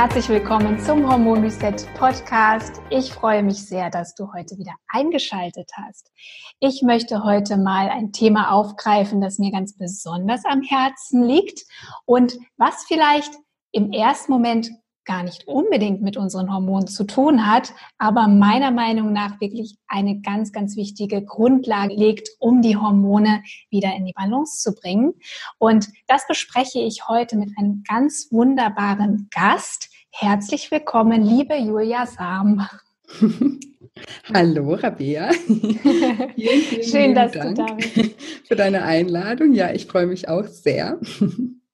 Herzlich willkommen zum Hormon Reset Podcast. Ich freue mich sehr, dass du heute wieder eingeschaltet hast. Ich möchte heute mal ein Thema aufgreifen, das mir ganz besonders am Herzen liegt und was vielleicht im ersten Moment gar nicht unbedingt mit unseren Hormonen zu tun hat, aber meiner Meinung nach wirklich eine ganz, ganz wichtige Grundlage legt, um die Hormone wieder in die Balance zu bringen. Und das bespreche ich heute mit einem ganz wunderbaren Gast. Herzlich willkommen, liebe Julia Sam. Hallo, Rabea. vielen, vielen Schön, dass Dank du da bist. Für deine Einladung. Ja, ich freue mich auch sehr.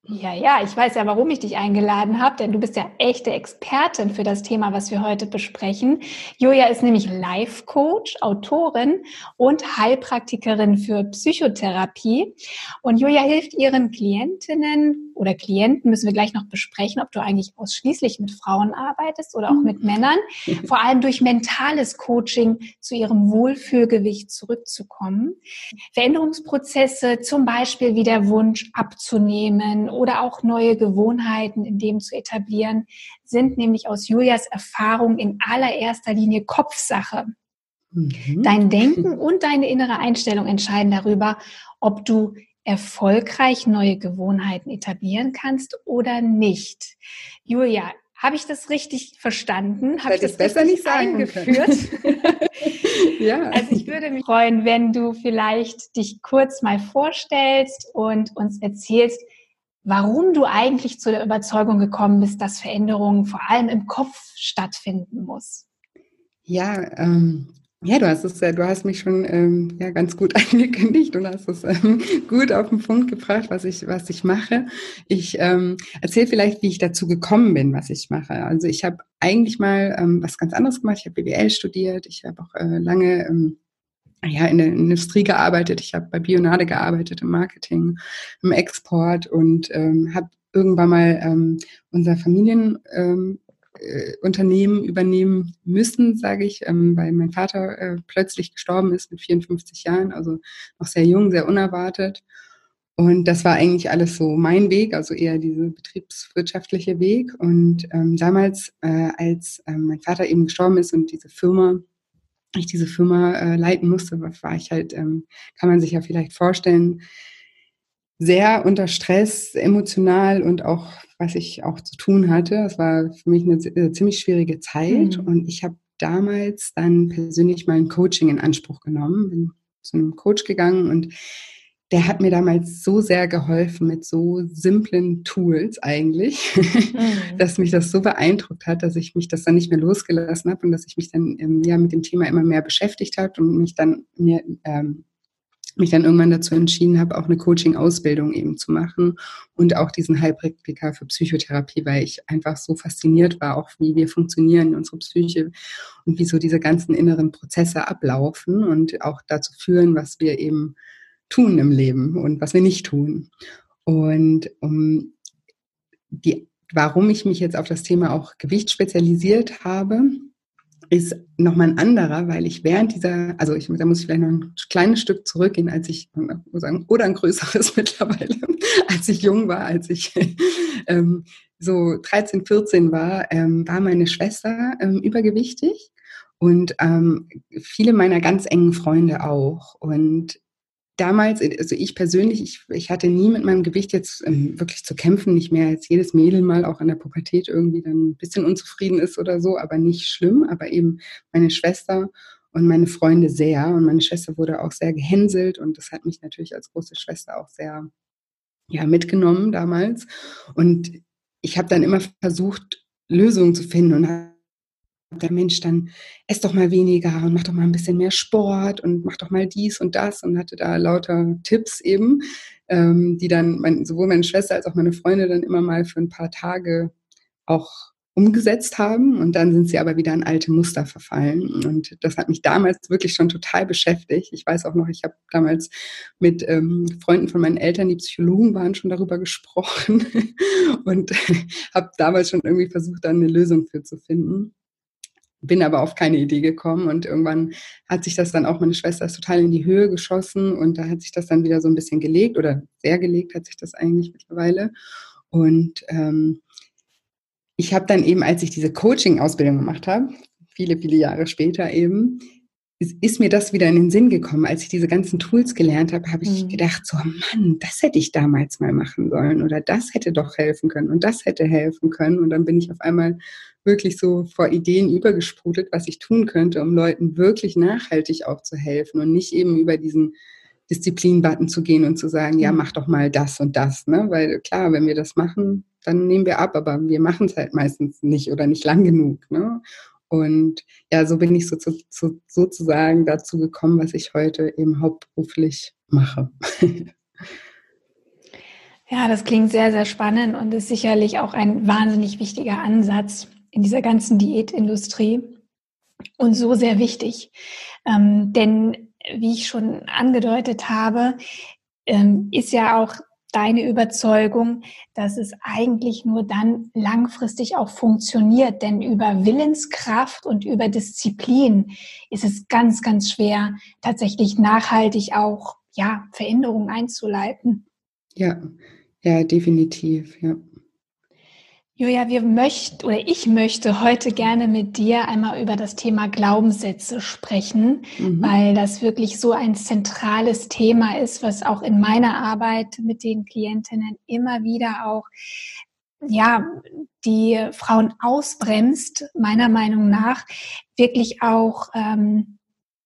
Ja, ja, ich weiß ja, warum ich dich eingeladen habe, denn du bist ja echte Expertin für das Thema, was wir heute besprechen. Julia ist nämlich Life-Coach, Autorin und Heilpraktikerin für Psychotherapie. Und Julia hilft ihren Klientinnen oder Klienten, müssen wir gleich noch besprechen, ob du eigentlich ausschließlich mit Frauen arbeitest oder auch mit Männern, vor allem durch mentales Coaching zu ihrem Wohlfühlgewicht zurückzukommen. Veränderungsprozesse, zum Beispiel wie der Wunsch abzunehmen oder auch neue Gewohnheiten in dem zu etablieren, sind nämlich aus Julias Erfahrung in allererster Linie Kopfsache. Mhm. Dein Denken und deine innere Einstellung entscheiden darüber, ob du erfolgreich neue Gewohnheiten etablieren kannst oder nicht. Julia, habe ich das richtig verstanden? Habe ich das besser nicht sagen eingeführt? ja. Also ich würde mich freuen, wenn du vielleicht dich kurz mal vorstellst und uns erzählst, warum du eigentlich zu der Überzeugung gekommen bist, dass Veränderungen vor allem im Kopf stattfinden muss. Ja, ähm, ja, du hast es, du hast mich schon ähm, ja ganz gut angekündigt und hast es ähm, gut auf den Punkt gebracht, was ich was ich mache. Ich ähm, erzähle vielleicht, wie ich dazu gekommen bin, was ich mache. Also ich habe eigentlich mal ähm, was ganz anderes gemacht. Ich habe BWL studiert. Ich habe auch äh, lange ähm, ja, in der Industrie gearbeitet. Ich habe bei Bionade gearbeitet, im Marketing, im Export und ähm, habe irgendwann mal ähm, unser Familienunternehmen ähm, äh, übernehmen müssen, sage ich, ähm, weil mein Vater äh, plötzlich gestorben ist mit 54 Jahren, also noch sehr jung, sehr unerwartet. Und das war eigentlich alles so mein Weg, also eher dieser betriebswirtschaftliche Weg. Und ähm, damals, äh, als äh, mein Vater eben gestorben ist und diese Firma ich diese Firma äh, leiten musste, war ich halt, ähm, kann man sich ja vielleicht vorstellen, sehr unter Stress, emotional und auch, was ich auch zu tun hatte. Es war für mich eine, eine ziemlich schwierige Zeit mhm. und ich habe damals dann persönlich mal ein Coaching in Anspruch genommen, bin zu einem Coach gegangen und der hat mir damals so sehr geholfen mit so simplen Tools eigentlich, mhm. dass mich das so beeindruckt hat, dass ich mich das dann nicht mehr losgelassen habe und dass ich mich dann ähm, ja mit dem Thema immer mehr beschäftigt habe und mich dann mir ähm, mich dann irgendwann dazu entschieden habe, auch eine Coaching-Ausbildung eben zu machen und auch diesen Heilpraktiker für Psychotherapie, weil ich einfach so fasziniert war, auch wie wir funktionieren in unserer Psyche und wie so diese ganzen inneren Prozesse ablaufen und auch dazu führen, was wir eben tun im Leben und was wir nicht tun. Und um die, warum ich mich jetzt auf das Thema auch Gewicht spezialisiert habe, ist nochmal ein anderer, weil ich während dieser, also ich, da muss ich vielleicht noch ein kleines Stück zurückgehen, als ich, oder ein größeres mittlerweile, als ich jung war, als ich ähm, so 13, 14 war, ähm, war meine Schwester ähm, übergewichtig und ähm, viele meiner ganz engen Freunde auch. Und damals, also ich persönlich, ich, ich hatte nie mit meinem Gewicht jetzt ähm, wirklich zu kämpfen, nicht mehr als jedes Mädel mal auch in der Pubertät irgendwie dann ein bisschen unzufrieden ist oder so, aber nicht schlimm, aber eben meine Schwester und meine Freunde sehr. Und meine Schwester wurde auch sehr gehänselt und das hat mich natürlich als große Schwester auch sehr ja mitgenommen damals. Und ich habe dann immer versucht Lösungen zu finden und der Mensch, dann ess doch mal weniger und mach doch mal ein bisschen mehr Sport und mach doch mal dies und das. Und hatte da lauter Tipps eben, ähm, die dann mein, sowohl meine Schwester als auch meine Freunde dann immer mal für ein paar Tage auch umgesetzt haben. Und dann sind sie aber wieder in alte Muster verfallen. Und das hat mich damals wirklich schon total beschäftigt. Ich weiß auch noch, ich habe damals mit ähm, Freunden von meinen Eltern, die Psychologen waren, schon darüber gesprochen und habe damals schon irgendwie versucht, da eine Lösung für zu finden bin aber auf keine Idee gekommen und irgendwann hat sich das dann auch, meine Schwester ist total in die Höhe geschossen und da hat sich das dann wieder so ein bisschen gelegt oder sehr gelegt hat sich das eigentlich mittlerweile. Und ähm, ich habe dann eben, als ich diese Coaching-Ausbildung gemacht habe, viele, viele Jahre später eben, ist mir das wieder in den Sinn gekommen. Als ich diese ganzen Tools gelernt habe, habe ich mhm. gedacht, so Mann, das hätte ich damals mal machen sollen oder das hätte doch helfen können und das hätte helfen können. Und dann bin ich auf einmal wirklich so vor Ideen übergesprudelt, was ich tun könnte, um Leuten wirklich nachhaltig auch zu helfen und nicht eben über diesen Disziplin-Button zu gehen und zu sagen, ja, mhm. mach doch mal das und das. Ne? Weil klar, wenn wir das machen, dann nehmen wir ab, aber wir machen es halt meistens nicht oder nicht lang genug. Ne? Und ja, so bin ich so, so, so, sozusagen dazu gekommen, was ich heute eben hauptberuflich mache. Ja, das klingt sehr, sehr spannend und ist sicherlich auch ein wahnsinnig wichtiger Ansatz in dieser ganzen Diätindustrie und so sehr wichtig. Ähm, denn wie ich schon angedeutet habe, ähm, ist ja auch deine Überzeugung, dass es eigentlich nur dann langfristig auch funktioniert. Denn über Willenskraft und über Disziplin ist es ganz, ganz schwer, tatsächlich nachhaltig auch ja, Veränderungen einzuleiten. Ja, ja, definitiv, ja. Julia, wir möchten oder ich möchte heute gerne mit dir einmal über das Thema Glaubenssätze sprechen, mhm. weil das wirklich so ein zentrales Thema ist, was auch in meiner Arbeit mit den Klientinnen immer wieder auch ja, die Frauen ausbremst, meiner Meinung nach, wirklich auch ähm,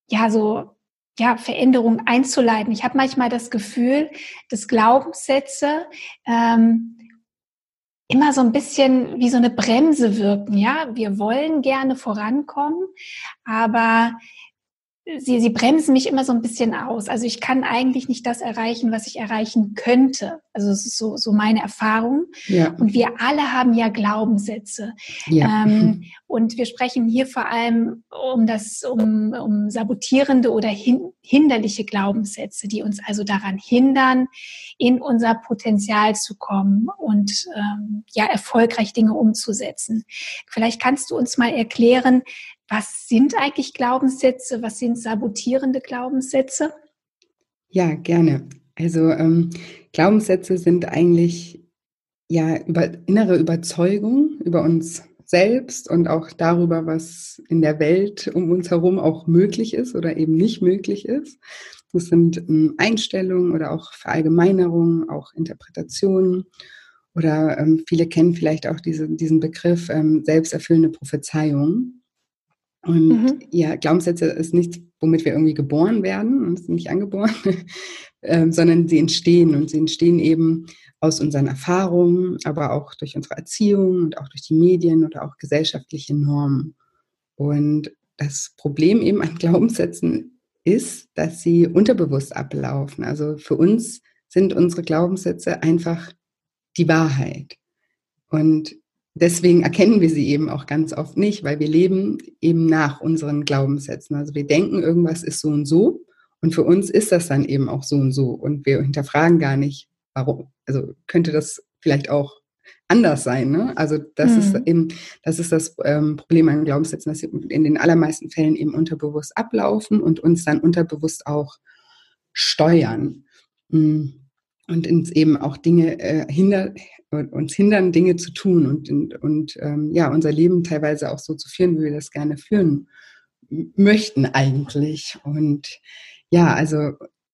ja so ja, Veränderungen einzuleiten. Ich habe manchmal das Gefühl, dass Glaubenssätze ähm, immer so ein bisschen wie so eine Bremse wirken. Ja, wir wollen gerne vorankommen, aber sie, sie bremsen mich immer so ein bisschen aus. Also ich kann eigentlich nicht das erreichen, was ich erreichen könnte. Also es ist so, so meine Erfahrung. Ja. Und wir alle haben ja Glaubenssätze. Ja. Ähm, und wir sprechen hier vor allem um das, um, um sabotierende oder hin, hinderliche Glaubenssätze, die uns also daran hindern, in unser Potenzial zu kommen und ähm, ja erfolgreich Dinge umzusetzen. Vielleicht kannst du uns mal erklären, was sind eigentlich Glaubenssätze? Was sind sabotierende Glaubenssätze? Ja, gerne. Also ähm, Glaubenssätze sind eigentlich ja über innere Überzeugung über uns selbst und auch darüber, was in der Welt um uns herum auch möglich ist oder eben nicht möglich ist. Das sind ähm, Einstellungen oder auch Verallgemeinerungen, auch Interpretationen. Oder ähm, viele kennen vielleicht auch diese, diesen Begriff ähm, selbsterfüllende Prophezeiung. Und mhm. ja, Glaubenssätze ist nichts, womit wir irgendwie geboren werden, und sind nicht angeboren, ähm, sondern sie entstehen und sie entstehen eben aus unseren Erfahrungen, aber auch durch unsere Erziehung und auch durch die Medien oder auch gesellschaftliche Normen. Und das Problem eben an Glaubenssätzen ist, dass sie unterbewusst ablaufen. Also für uns sind unsere Glaubenssätze einfach die Wahrheit. Und deswegen erkennen wir sie eben auch ganz oft nicht, weil wir leben eben nach unseren Glaubenssätzen. Also wir denken, irgendwas ist so und so und für uns ist das dann eben auch so und so und wir hinterfragen gar nicht, warum. Also könnte das vielleicht auch anders sein. Ne? Also das mhm. ist eben, das ist das ähm, Problem an Glaubenssätzen, dass sie in den allermeisten Fällen eben unterbewusst ablaufen und uns dann unterbewusst auch steuern. Mhm und uns eben auch Dinge äh, hinder, uns hindern, Dinge zu tun und, und, und ähm, ja, unser Leben teilweise auch so zu führen, wie wir das gerne führen möchten eigentlich. Und ja, also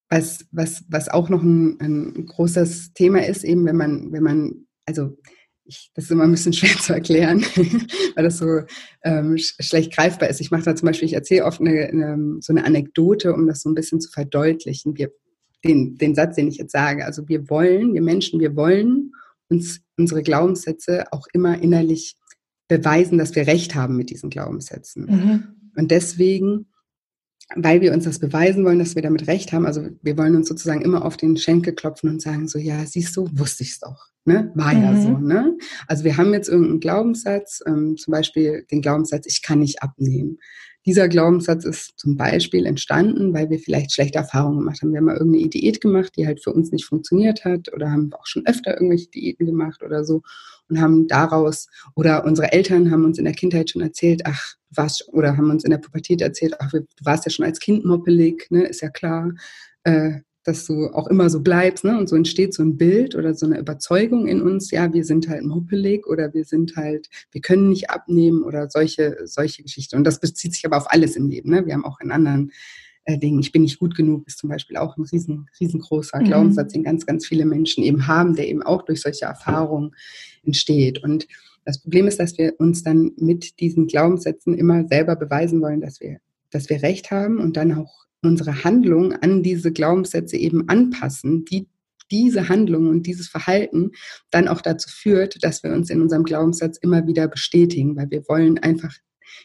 was, was, was auch noch ein, ein großes Thema ist, eben wenn man, wenn man, also ich, das ist immer ein bisschen schwer zu erklären, weil das so ähm, schlecht greifbar ist. Ich mache da zum Beispiel, ich erzähle oft eine, eine, so eine Anekdote, um das so ein bisschen zu verdeutlichen. Wir, den, den Satz, den ich jetzt sage. Also wir wollen, wir Menschen, wir wollen uns unsere Glaubenssätze auch immer innerlich beweisen, dass wir Recht haben mit diesen Glaubenssätzen. Mhm. Und deswegen, weil wir uns das beweisen wollen, dass wir damit Recht haben, also wir wollen uns sozusagen immer auf den Schenkel klopfen und sagen so, ja, siehst du, wusste ich es doch. Ne? War mhm. ja so. Ne? Also wir haben jetzt irgendeinen Glaubenssatz, ähm, zum Beispiel den Glaubenssatz, ich kann nicht abnehmen. Dieser Glaubenssatz ist zum Beispiel entstanden, weil wir vielleicht schlechte Erfahrungen gemacht haben. Wir haben mal irgendeine Diät gemacht, die halt für uns nicht funktioniert hat oder haben auch schon öfter irgendwelche Diäten gemacht oder so und haben daraus oder unsere Eltern haben uns in der Kindheit schon erzählt, ach, du warst oder haben uns in der Pubertät erzählt, ach, du warst ja schon als Kind moppelig, ne, ist ja klar. Äh, dass du auch immer so bleibst, ne? Und so entsteht so ein Bild oder so eine Überzeugung in uns, ja, wir sind halt moppelig oder wir sind halt, wir können nicht abnehmen oder solche, solche Geschichten. Und das bezieht sich aber auf alles im Leben, ne? Wir haben auch in anderen äh, Dingen, ich bin nicht gut genug, ist zum Beispiel auch ein riesen, riesengroßer mhm. Glaubenssatz, den ganz, ganz viele Menschen eben haben, der eben auch durch solche Erfahrungen entsteht. Und das Problem ist, dass wir uns dann mit diesen Glaubenssätzen immer selber beweisen wollen, dass wir, dass wir Recht haben und dann auch unsere Handlung an diese Glaubenssätze eben anpassen, die diese Handlung und dieses Verhalten dann auch dazu führt, dass wir uns in unserem Glaubenssatz immer wieder bestätigen, weil wir wollen einfach,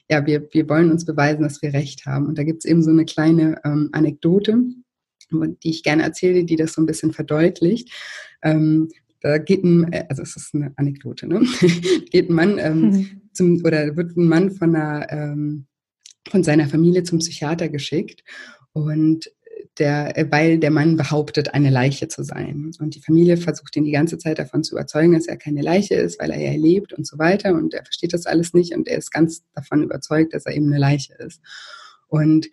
ja, wir, wir wollen uns beweisen, dass wir recht haben. Und da gibt es eben so eine kleine ähm, Anekdote, die ich gerne erzähle, die das so ein bisschen verdeutlicht. Ähm, da geht ein, äh, also es ist eine Anekdote, ne? geht ein Mann ähm, mhm. zum, oder wird ein Mann von einer, ähm, von seiner Familie zum Psychiater geschickt und der, weil der Mann behauptet, eine Leiche zu sein. Und die Familie versucht ihn die ganze Zeit davon zu überzeugen, dass er keine Leiche ist, weil er ja lebt und so weiter. Und er versteht das alles nicht und er ist ganz davon überzeugt, dass er eben eine Leiche ist. Und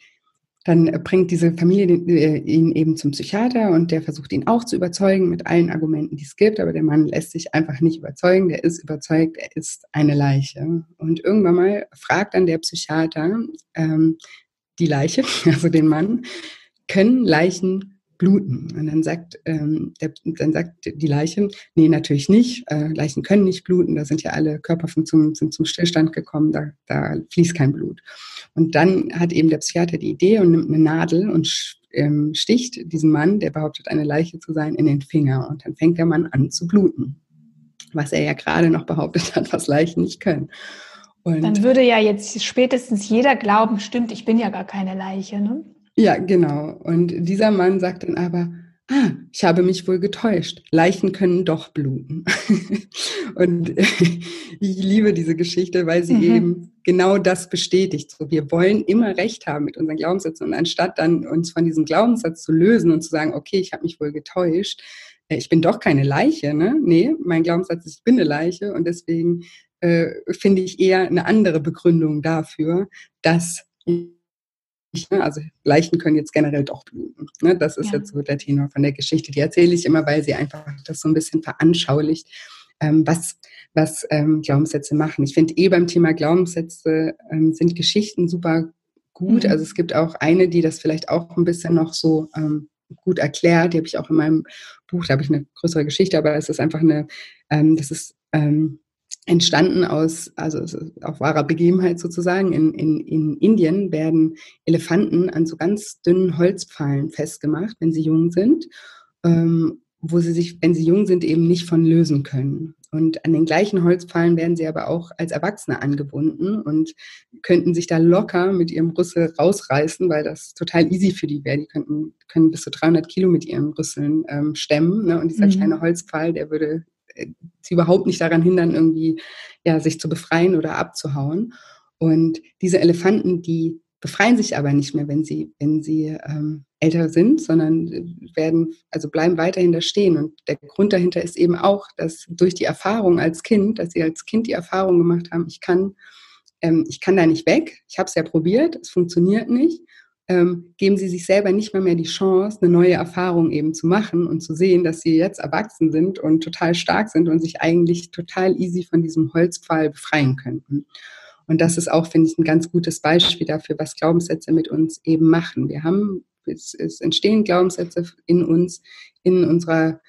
dann bringt diese Familie äh, ihn eben zum Psychiater und der versucht ihn auch zu überzeugen mit allen Argumenten, die es gibt, aber der Mann lässt sich einfach nicht überzeugen. Der ist überzeugt, er ist eine Leiche. Und irgendwann mal fragt dann der Psychiater, ähm, die Leiche, also den Mann, können Leichen bluten? Und dann sagt, ähm, der, dann sagt die Leiche, nee, natürlich nicht. Äh, Leichen können nicht bluten. Da sind ja alle Körperfunktionen sind zum Stillstand gekommen. Da, da fließt kein Blut. Und dann hat eben der Psychiater die Idee und nimmt eine Nadel und ähm, sticht diesen Mann, der behauptet, eine Leiche zu sein, in den Finger. Und dann fängt der Mann an zu bluten. Was er ja gerade noch behauptet hat, was Leichen nicht können. Und Dann würde ja jetzt spätestens jeder glauben, stimmt, ich bin ja gar keine Leiche, ne? Ja, genau. Und dieser Mann sagt dann aber, ah, ich habe mich wohl getäuscht. Leichen können doch bluten. und ich liebe diese Geschichte, weil sie mhm. eben genau das bestätigt. So, wir wollen immer Recht haben mit unseren Glaubenssätzen. Und anstatt dann uns von diesem Glaubenssatz zu lösen und zu sagen, okay, ich habe mich wohl getäuscht, äh, ich bin doch keine Leiche, ne? Nee, mein Glaubenssatz ist, ich bin eine Leiche und deswegen äh, finde ich eher eine andere Begründung dafür, dass ne, also Leichen können jetzt generell doch bluten. Ne? Das ist ja. jetzt so der Tenor von der Geschichte. Die erzähle ich immer, weil sie einfach das so ein bisschen veranschaulicht, ähm, was, was ähm, Glaubenssätze machen. Ich finde eh beim Thema Glaubenssätze ähm, sind Geschichten super gut. Mhm. Also es gibt auch eine, die das vielleicht auch ein bisschen noch so ähm, gut erklärt. Die habe ich auch in meinem Buch, da habe ich eine größere Geschichte, aber es ist einfach eine, ähm, das ist ähm, entstanden aus, also auch wahrer Begebenheit sozusagen. In, in, in Indien werden Elefanten an so ganz dünnen Holzpfahlen festgemacht, wenn sie jung sind, ähm, wo sie sich, wenn sie jung sind, eben nicht von lösen können. Und an den gleichen Holzpfahlen werden sie aber auch als Erwachsene angebunden und könnten sich da locker mit ihrem Rüssel rausreißen, weil das total easy für die wäre. Die könnten, können bis zu 300 Kilo mit ihren Rüsseln ähm, stemmen. Ne? Und dieser mhm. kleine Holzpfahl, der würde sie überhaupt nicht daran hindern, irgendwie ja, sich zu befreien oder abzuhauen. Und diese Elefanten, die befreien sich aber nicht mehr, wenn sie, wenn sie ähm, älter sind, sondern werden, also bleiben weiterhin da stehen. Und der Grund dahinter ist eben auch, dass durch die Erfahrung als Kind, dass sie als Kind die Erfahrung gemacht haben, ich kann, ähm, ich kann da nicht weg, ich habe es ja probiert, es funktioniert nicht ähm, geben sie sich selber nicht mal mehr die Chance, eine neue Erfahrung eben zu machen und zu sehen, dass sie jetzt erwachsen sind und total stark sind und sich eigentlich total easy von diesem Holzpfahl befreien könnten. Und das ist auch, finde ich, ein ganz gutes Beispiel dafür, was Glaubenssätze mit uns eben machen. Wir haben, es, es entstehen Glaubenssätze in uns, in unserer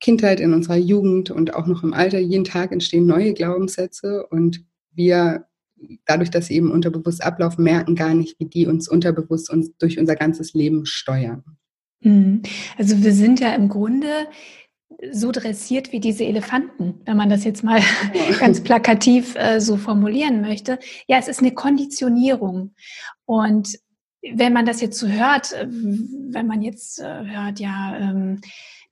Kindheit, in unserer Jugend und auch noch im Alter. Jeden Tag entstehen neue Glaubenssätze und wir dadurch, dass sie eben unterbewusst ablaufen, merken gar nicht, wie die uns unterbewusst uns durch unser ganzes Leben steuern. Mhm. Also wir sind ja im Grunde so dressiert wie diese Elefanten, wenn man das jetzt mal ganz plakativ äh, so formulieren möchte. Ja, es ist eine Konditionierung. Und wenn man das jetzt so hört, äh, wenn man jetzt äh, hört, ja, ähm,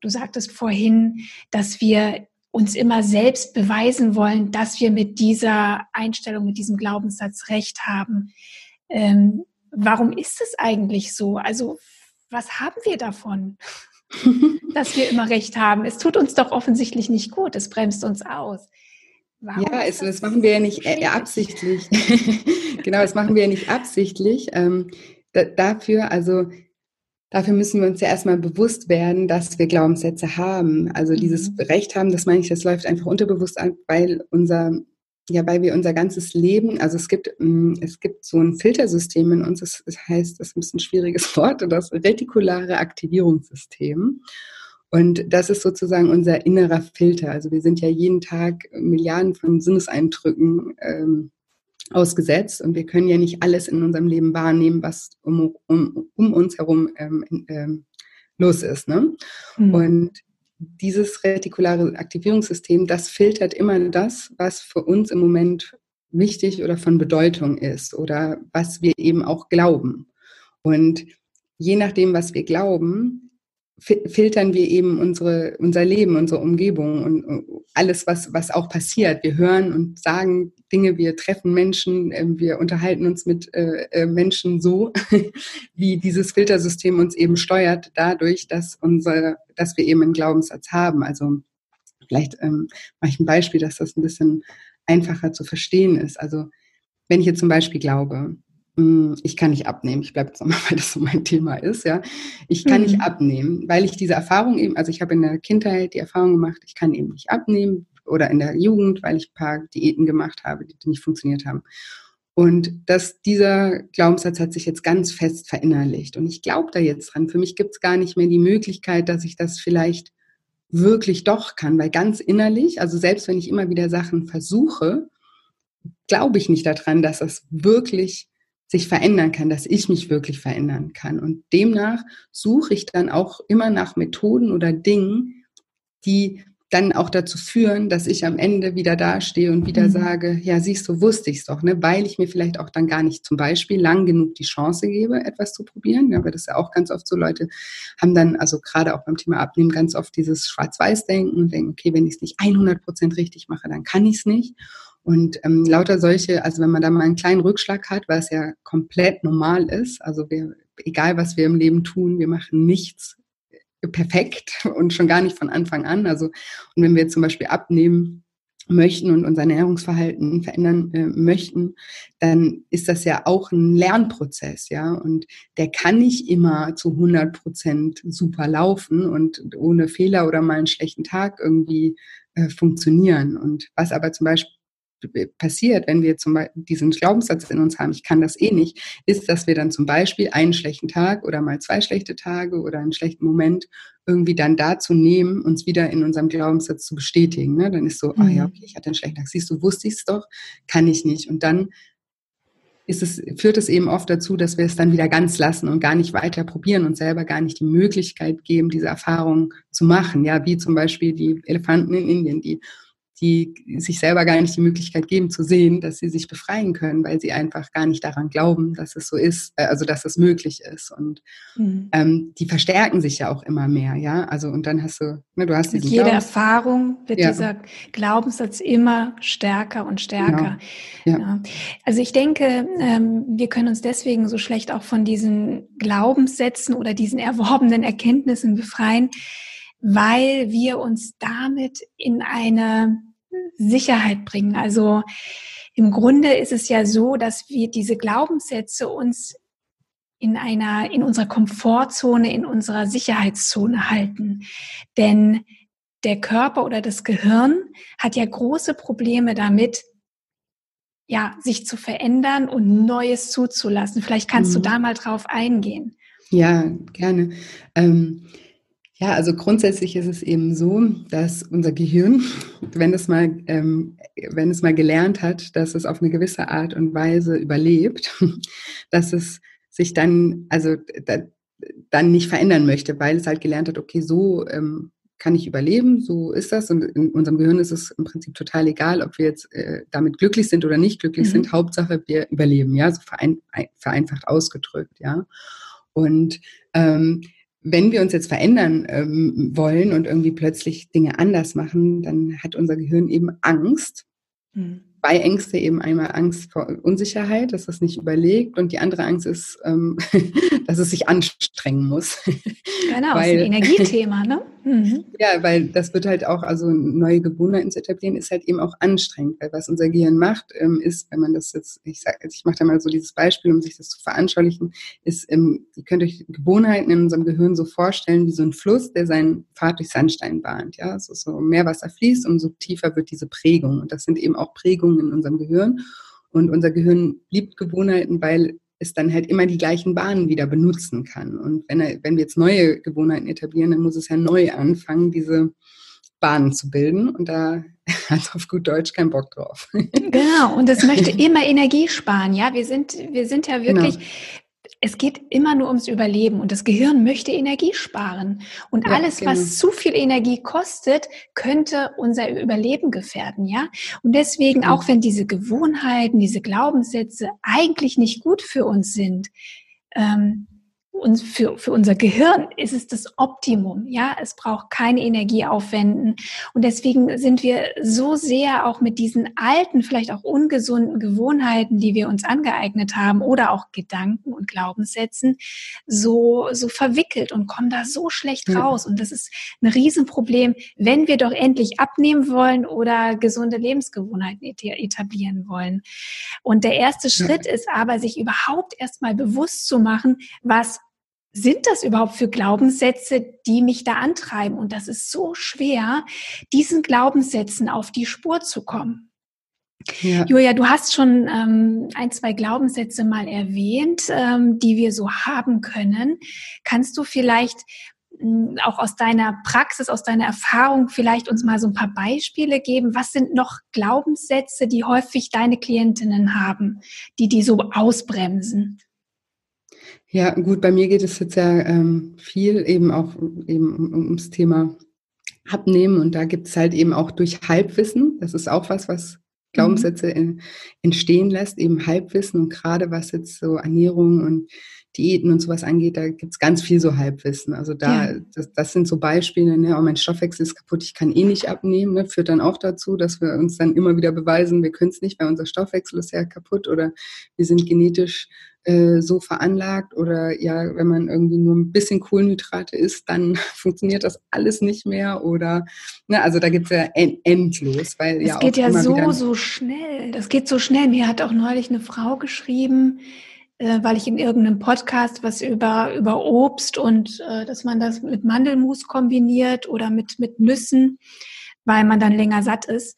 du sagtest vorhin, dass wir uns immer selbst beweisen wollen, dass wir mit dieser Einstellung, mit diesem Glaubenssatz recht haben. Ähm, warum ist es eigentlich so? Also, was haben wir davon, dass wir immer recht haben? Es tut uns doch offensichtlich nicht gut, es bremst uns aus. Warum ja, es, das, machen wir ja nicht äh, absichtlich. genau, das machen wir ja nicht absichtlich. Ähm, da, dafür, also dafür müssen wir uns ja erstmal bewusst werden, dass wir Glaubenssätze haben. Also mhm. dieses Recht haben, das meine ich, das läuft einfach unterbewusst an, weil unser, ja, weil wir unser ganzes Leben, also es gibt, mm, es gibt so ein Filtersystem in uns, das heißt, das ist ein bisschen schwieriges Wort, das retikulare Aktivierungssystem. Und das ist sozusagen unser innerer Filter. Also wir sind ja jeden Tag Milliarden von Sinneseindrücken ähm, ausgesetzt und wir können ja nicht alles in unserem Leben wahrnehmen, was um, um, um uns herum ähm, ähm, los ist. Ne? Mhm. Und dieses retikulare Aktivierungssystem, das filtert immer das, was für uns im Moment wichtig oder von Bedeutung ist oder was wir eben auch glauben. Und je nachdem, was wir glauben, filtern wir eben unsere, unser Leben, unsere Umgebung und alles, was, was auch passiert. Wir hören und sagen Dinge, wir treffen Menschen, ähm, wir unterhalten uns mit äh, äh, Menschen so, wie dieses Filtersystem uns eben steuert, dadurch, dass, unser, dass wir eben einen Glaubenssatz haben. Also vielleicht ähm, mache ich ein Beispiel, dass das ein bisschen einfacher zu verstehen ist. Also wenn ich jetzt zum Beispiel glaube, ich kann nicht abnehmen. Ich bleibe jetzt nochmal, weil das so mein Thema ist, ja. Ich kann mhm. nicht abnehmen, weil ich diese Erfahrung eben, also ich habe in der Kindheit die Erfahrung gemacht, ich kann eben nicht abnehmen oder in der Jugend, weil ich ein paar Diäten gemacht habe, die nicht funktioniert haben. Und dass dieser Glaubenssatz hat sich jetzt ganz fest verinnerlicht. Und ich glaube da jetzt dran. Für mich gibt es gar nicht mehr die Möglichkeit, dass ich das vielleicht wirklich doch kann, weil ganz innerlich, also selbst wenn ich immer wieder Sachen versuche, glaube ich nicht daran, dass das wirklich sich verändern kann, dass ich mich wirklich verändern kann. Und demnach suche ich dann auch immer nach Methoden oder Dingen, die dann auch dazu führen, dass ich am Ende wieder dastehe und wieder mhm. sage, ja, siehst du, wusste ich es doch, ne? weil ich mir vielleicht auch dann gar nicht zum Beispiel lang genug die Chance gebe, etwas zu probieren. Ja, weil das ja auch ganz oft so Leute haben dann, also gerade auch beim Thema Abnehmen, ganz oft dieses Schwarz-Weiß-Denken und denken, okay, wenn ich es nicht 100 Prozent richtig mache, dann kann ich es nicht. Und ähm, lauter solche, also wenn man da mal einen kleinen Rückschlag hat, was ja komplett normal ist, also wir, egal was wir im Leben tun, wir machen nichts perfekt und schon gar nicht von Anfang an. Also und wenn wir zum Beispiel abnehmen möchten und unser Ernährungsverhalten verändern äh, möchten, dann ist das ja auch ein Lernprozess, ja. Und der kann nicht immer zu 100 Prozent super laufen und ohne Fehler oder mal einen schlechten Tag irgendwie äh, funktionieren. Und was aber zum Beispiel passiert, wenn wir zum Beispiel diesen Glaubenssatz in uns haben, ich kann das eh nicht, ist, dass wir dann zum Beispiel einen schlechten Tag oder mal zwei schlechte Tage oder einen schlechten Moment irgendwie dann dazu nehmen, uns wieder in unserem Glaubenssatz zu bestätigen. Ne? Dann ist so, mhm. ah ja, mhm. okay, ich hatte einen schlechten Tag, siehst du, wusste ich es doch, kann ich nicht. Und dann es, führt es eben oft dazu, dass wir es dann wieder ganz lassen und gar nicht weiter probieren und selber gar nicht die Möglichkeit geben, diese Erfahrung zu machen. Ja, wie zum Beispiel die Elefanten in Indien, die die sich selber gar nicht die Möglichkeit geben zu sehen, dass sie sich befreien können, weil sie einfach gar nicht daran glauben, dass es so ist, äh, also dass es möglich ist. Und mhm. ähm, die verstärken sich ja auch immer mehr, ja. Also und dann hast du, ne, du hast Mit jeder Erfahrung wird ja. dieser Glaubenssatz immer stärker und stärker. Genau. Ja. ja. Also ich denke, ähm, wir können uns deswegen so schlecht auch von diesen Glaubenssätzen oder diesen erworbenen Erkenntnissen befreien, weil wir uns damit in eine Sicherheit bringen. Also im Grunde ist es ja so, dass wir diese Glaubenssätze uns in einer, in unserer Komfortzone, in unserer Sicherheitszone halten. Denn der Körper oder das Gehirn hat ja große Probleme damit, ja, sich zu verändern und Neues zuzulassen. Vielleicht kannst mhm. du da mal drauf eingehen. Ja, gerne. Ähm, ja, also grundsätzlich ist es eben so, dass unser Gehirn, wenn es mal, ähm, wenn es mal gelernt hat, dass es auf eine gewisse Art und Weise überlebt, dass es sich dann, also da, dann nicht verändern möchte, weil es halt gelernt hat, okay, so ähm, kann ich überleben, so ist das. Und in unserem Gehirn ist es im Prinzip total egal, ob wir jetzt äh, damit glücklich sind oder nicht glücklich mhm. sind. Hauptsache, wir überleben, ja, so verein, vereinfacht ausgedrückt, ja. Und ähm, wenn wir uns jetzt verändern ähm, wollen und irgendwie plötzlich Dinge anders machen, dann hat unser Gehirn eben Angst. Mhm zwei Ängste eben einmal Angst vor Unsicherheit, dass es nicht überlegt und die andere Angst ist, ähm, dass es sich anstrengen muss. Genau, weil, ist ein Energiethema, ne? Mhm. Ja, weil das wird halt auch, also neue Gewohnheiten zu etablieren, ist halt eben auch anstrengend, weil was unser Gehirn macht, ähm, ist, wenn man das jetzt, ich sag, ich mache da mal so dieses Beispiel, um sich das zu veranschaulichen, ist, ähm, ihr könnt euch Gewohnheiten in unserem Gehirn so vorstellen wie so ein Fluss, der seinen Pfad durch Sandstein bahnt, ja, also so mehr Wasser fließt, umso tiefer wird diese Prägung. Und das sind eben auch Prägungen in unserem Gehirn. Und unser Gehirn liebt Gewohnheiten, weil es dann halt immer die gleichen Bahnen wieder benutzen kann. Und wenn, er, wenn wir jetzt neue Gewohnheiten etablieren, dann muss es ja neu anfangen, diese Bahnen zu bilden. Und da hat auf gut Deutsch keinen Bock drauf. Genau, und es möchte immer Energie sparen. Ja, wir sind, wir sind ja wirklich, genau es geht immer nur ums Überleben und das Gehirn möchte Energie sparen. Und ja, alles, genau. was zu viel Energie kostet, könnte unser Überleben gefährden, ja? Und deswegen, mhm. auch wenn diese Gewohnheiten, diese Glaubenssätze eigentlich nicht gut für uns sind, ähm, uns für, für unser Gehirn ist es das Optimum. Ja, es braucht keine Energie aufwenden. Und deswegen sind wir so sehr auch mit diesen alten, vielleicht auch ungesunden Gewohnheiten, die wir uns angeeignet haben oder auch Gedanken und Glaubenssätzen so, so verwickelt und kommen da so schlecht raus. Und das ist ein Riesenproblem, wenn wir doch endlich abnehmen wollen oder gesunde Lebensgewohnheiten etablieren wollen. Und der erste Schritt ist aber, sich überhaupt erstmal bewusst zu machen, was sind das überhaupt für Glaubenssätze, die mich da antreiben? Und das ist so schwer, diesen Glaubenssätzen auf die Spur zu kommen. Ja. Julia, du hast schon ähm, ein, zwei Glaubenssätze mal erwähnt, ähm, die wir so haben können. Kannst du vielleicht äh, auch aus deiner Praxis, aus deiner Erfahrung vielleicht uns mal so ein paar Beispiele geben? Was sind noch Glaubenssätze, die häufig deine Klientinnen haben, die die so ausbremsen? Ja, gut, bei mir geht es jetzt ja ähm, viel eben auch eben um, ums Thema Abnehmen und da gibt es halt eben auch durch Halbwissen, das ist auch was, was Glaubenssätze in, entstehen lässt, eben Halbwissen und gerade was jetzt so Ernährung und Diäten und sowas angeht, da gibt es ganz viel so Halbwissen. Also da, ja. das, das, sind so Beispiele, ne, oh, mein Stoffwechsel ist kaputt, ich kann eh nicht abnehmen, ne, führt dann auch dazu, dass wir uns dann immer wieder beweisen, wir können es nicht, weil unser Stoffwechsel ist ja kaputt oder wir sind genetisch äh, so veranlagt oder ja, wenn man irgendwie nur ein bisschen Kohlenhydrate isst, dann funktioniert das alles nicht mehr oder ne, also da gibt es ja endlos, weil es ja geht ja so so schnell. Das geht so schnell. Mir hat auch neulich eine Frau geschrieben, weil ich in irgendeinem Podcast was über über Obst und äh, dass man das mit Mandelmus kombiniert oder mit mit Nüssen, weil man dann länger satt ist,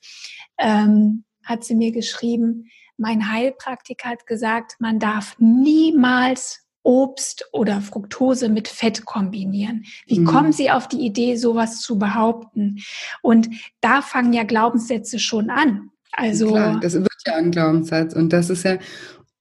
ähm, hat sie mir geschrieben mein Heilpraktiker hat gesagt, man darf niemals Obst oder Fructose mit Fett kombinieren. Wie mhm. kommen Sie auf die Idee, sowas zu behaupten? Und da fangen ja Glaubenssätze schon an. Also Klar, das wird ja ein Glaubenssatz und das ist ja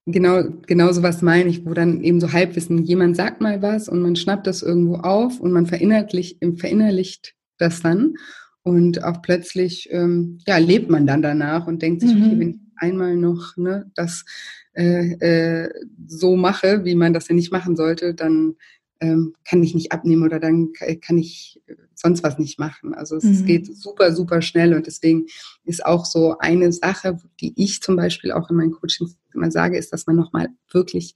genau genau so was meine ich, wo dann eben so Halbwissen jemand sagt mal was und man schnappt das irgendwo auf und man verinnerlicht, verinnerlicht das dann und auch plötzlich ähm, ja lebt man dann danach und denkt sich, mhm. okay, wenn einmal noch ne, das äh, äh, so mache, wie man das ja nicht machen sollte, dann kann ich nicht abnehmen oder dann kann ich sonst was nicht machen. Also es mhm. geht super, super schnell und deswegen ist auch so eine Sache, die ich zum Beispiel auch in meinen Coachings immer sage, ist, dass man nochmal wirklich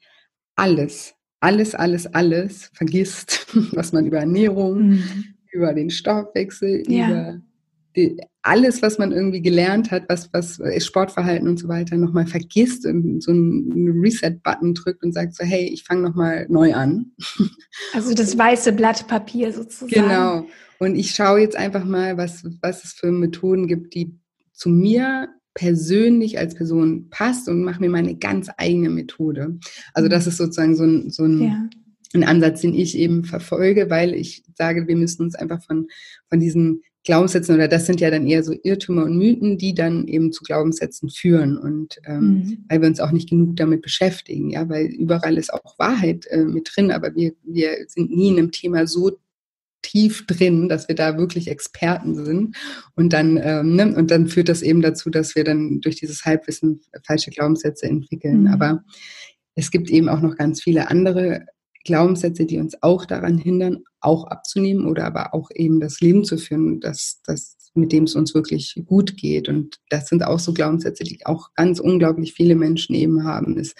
alles, alles, alles, alles vergisst, was man über Ernährung, mhm. über den Stoffwechsel, ja. über alles, was man irgendwie gelernt hat, was, was Sportverhalten und so weiter, nochmal vergisst und so einen Reset-Button drückt und sagt so, hey, ich fange nochmal neu an. Also das weiße Blatt Papier sozusagen. Genau. Und ich schaue jetzt einfach mal, was, was es für Methoden gibt, die zu mir persönlich als Person passt und mache mir meine ganz eigene Methode. Also das mhm. ist sozusagen so ein, so ein, ja. ein Ansatz, den ich eben verfolge, weil ich sage, wir müssen uns einfach von, von diesen Glaubenssätzen oder das sind ja dann eher so Irrtümer und Mythen, die dann eben zu Glaubenssätzen führen und ähm, mhm. weil wir uns auch nicht genug damit beschäftigen, ja, weil überall ist auch Wahrheit äh, mit drin, aber wir, wir sind nie in einem Thema so tief drin, dass wir da wirklich Experten sind. Und dann, ähm, ne, und dann führt das eben dazu, dass wir dann durch dieses Halbwissen falsche Glaubenssätze entwickeln. Mhm. Aber es gibt eben auch noch ganz viele andere Glaubenssätze, die uns auch daran hindern, auch abzunehmen oder aber auch eben das Leben zu führen, das, das, mit dem es uns wirklich gut geht. Und das sind auch so Glaubenssätze, die auch ganz unglaublich viele Menschen eben haben. Ist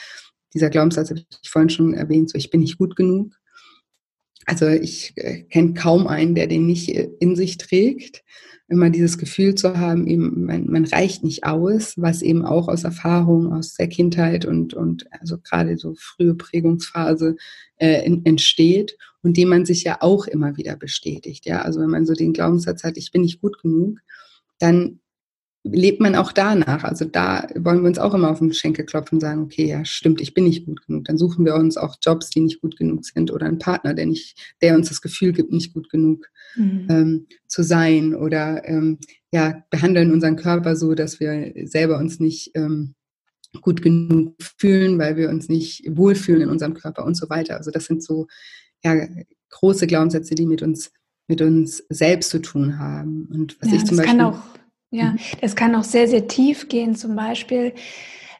dieser Glaubenssatz, habe ich vorhin schon erwähnt, so ich bin nicht gut genug. Also ich äh, kenne kaum einen, der den nicht äh, in sich trägt. Immer dieses Gefühl zu haben, eben man, man reicht nicht aus, was eben auch aus Erfahrung aus der Kindheit und, und also gerade so frühe Prägungsphase äh, in, entsteht und dem man sich ja auch immer wieder bestätigt. Ja, also wenn man so den Glaubenssatz hat, ich bin nicht gut genug, dann lebt man auch danach. Also da wollen wir uns auch immer auf den Schenkel klopfen und sagen, okay, ja, stimmt, ich bin nicht gut genug. Dann suchen wir uns auch Jobs, die nicht gut genug sind oder einen Partner, der nicht, der uns das Gefühl gibt, nicht gut genug mhm. ähm, zu sein oder ähm, ja, behandeln unseren Körper so, dass wir selber uns nicht ähm, gut genug fühlen, weil wir uns nicht wohlfühlen in unserem Körper und so weiter. Also das sind so ja, große Glaubenssätze, die mit uns mit uns selbst zu tun haben. Und was ja, ich zum Beispiel ja, mhm. das kann auch sehr, sehr tief gehen. Zum Beispiel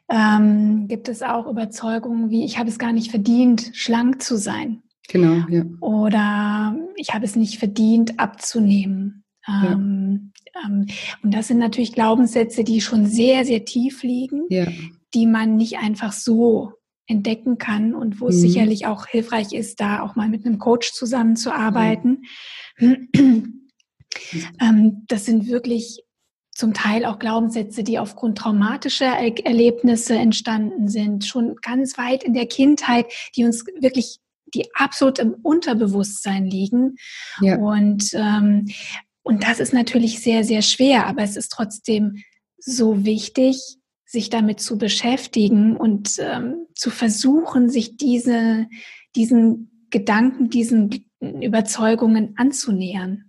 ähm, gibt es auch Überzeugungen wie, ich habe es gar nicht verdient, schlank zu sein. Genau, ja. Oder ich habe es nicht verdient, abzunehmen. Ähm, ja. ähm, und das sind natürlich Glaubenssätze, die schon sehr, sehr tief liegen, ja. die man nicht einfach so entdecken kann und wo mhm. es sicherlich auch hilfreich ist, da auch mal mit einem Coach zusammenzuarbeiten. Mhm. das sind wirklich zum Teil auch Glaubenssätze, die aufgrund traumatischer er Erlebnisse entstanden sind, schon ganz weit in der Kindheit, die uns wirklich, die absolut im Unterbewusstsein liegen. Ja. Und, ähm, und das ist natürlich sehr, sehr schwer, aber es ist trotzdem so wichtig, sich damit zu beschäftigen und ähm, zu versuchen, sich diese, diesen Gedanken, diesen Überzeugungen anzunähern.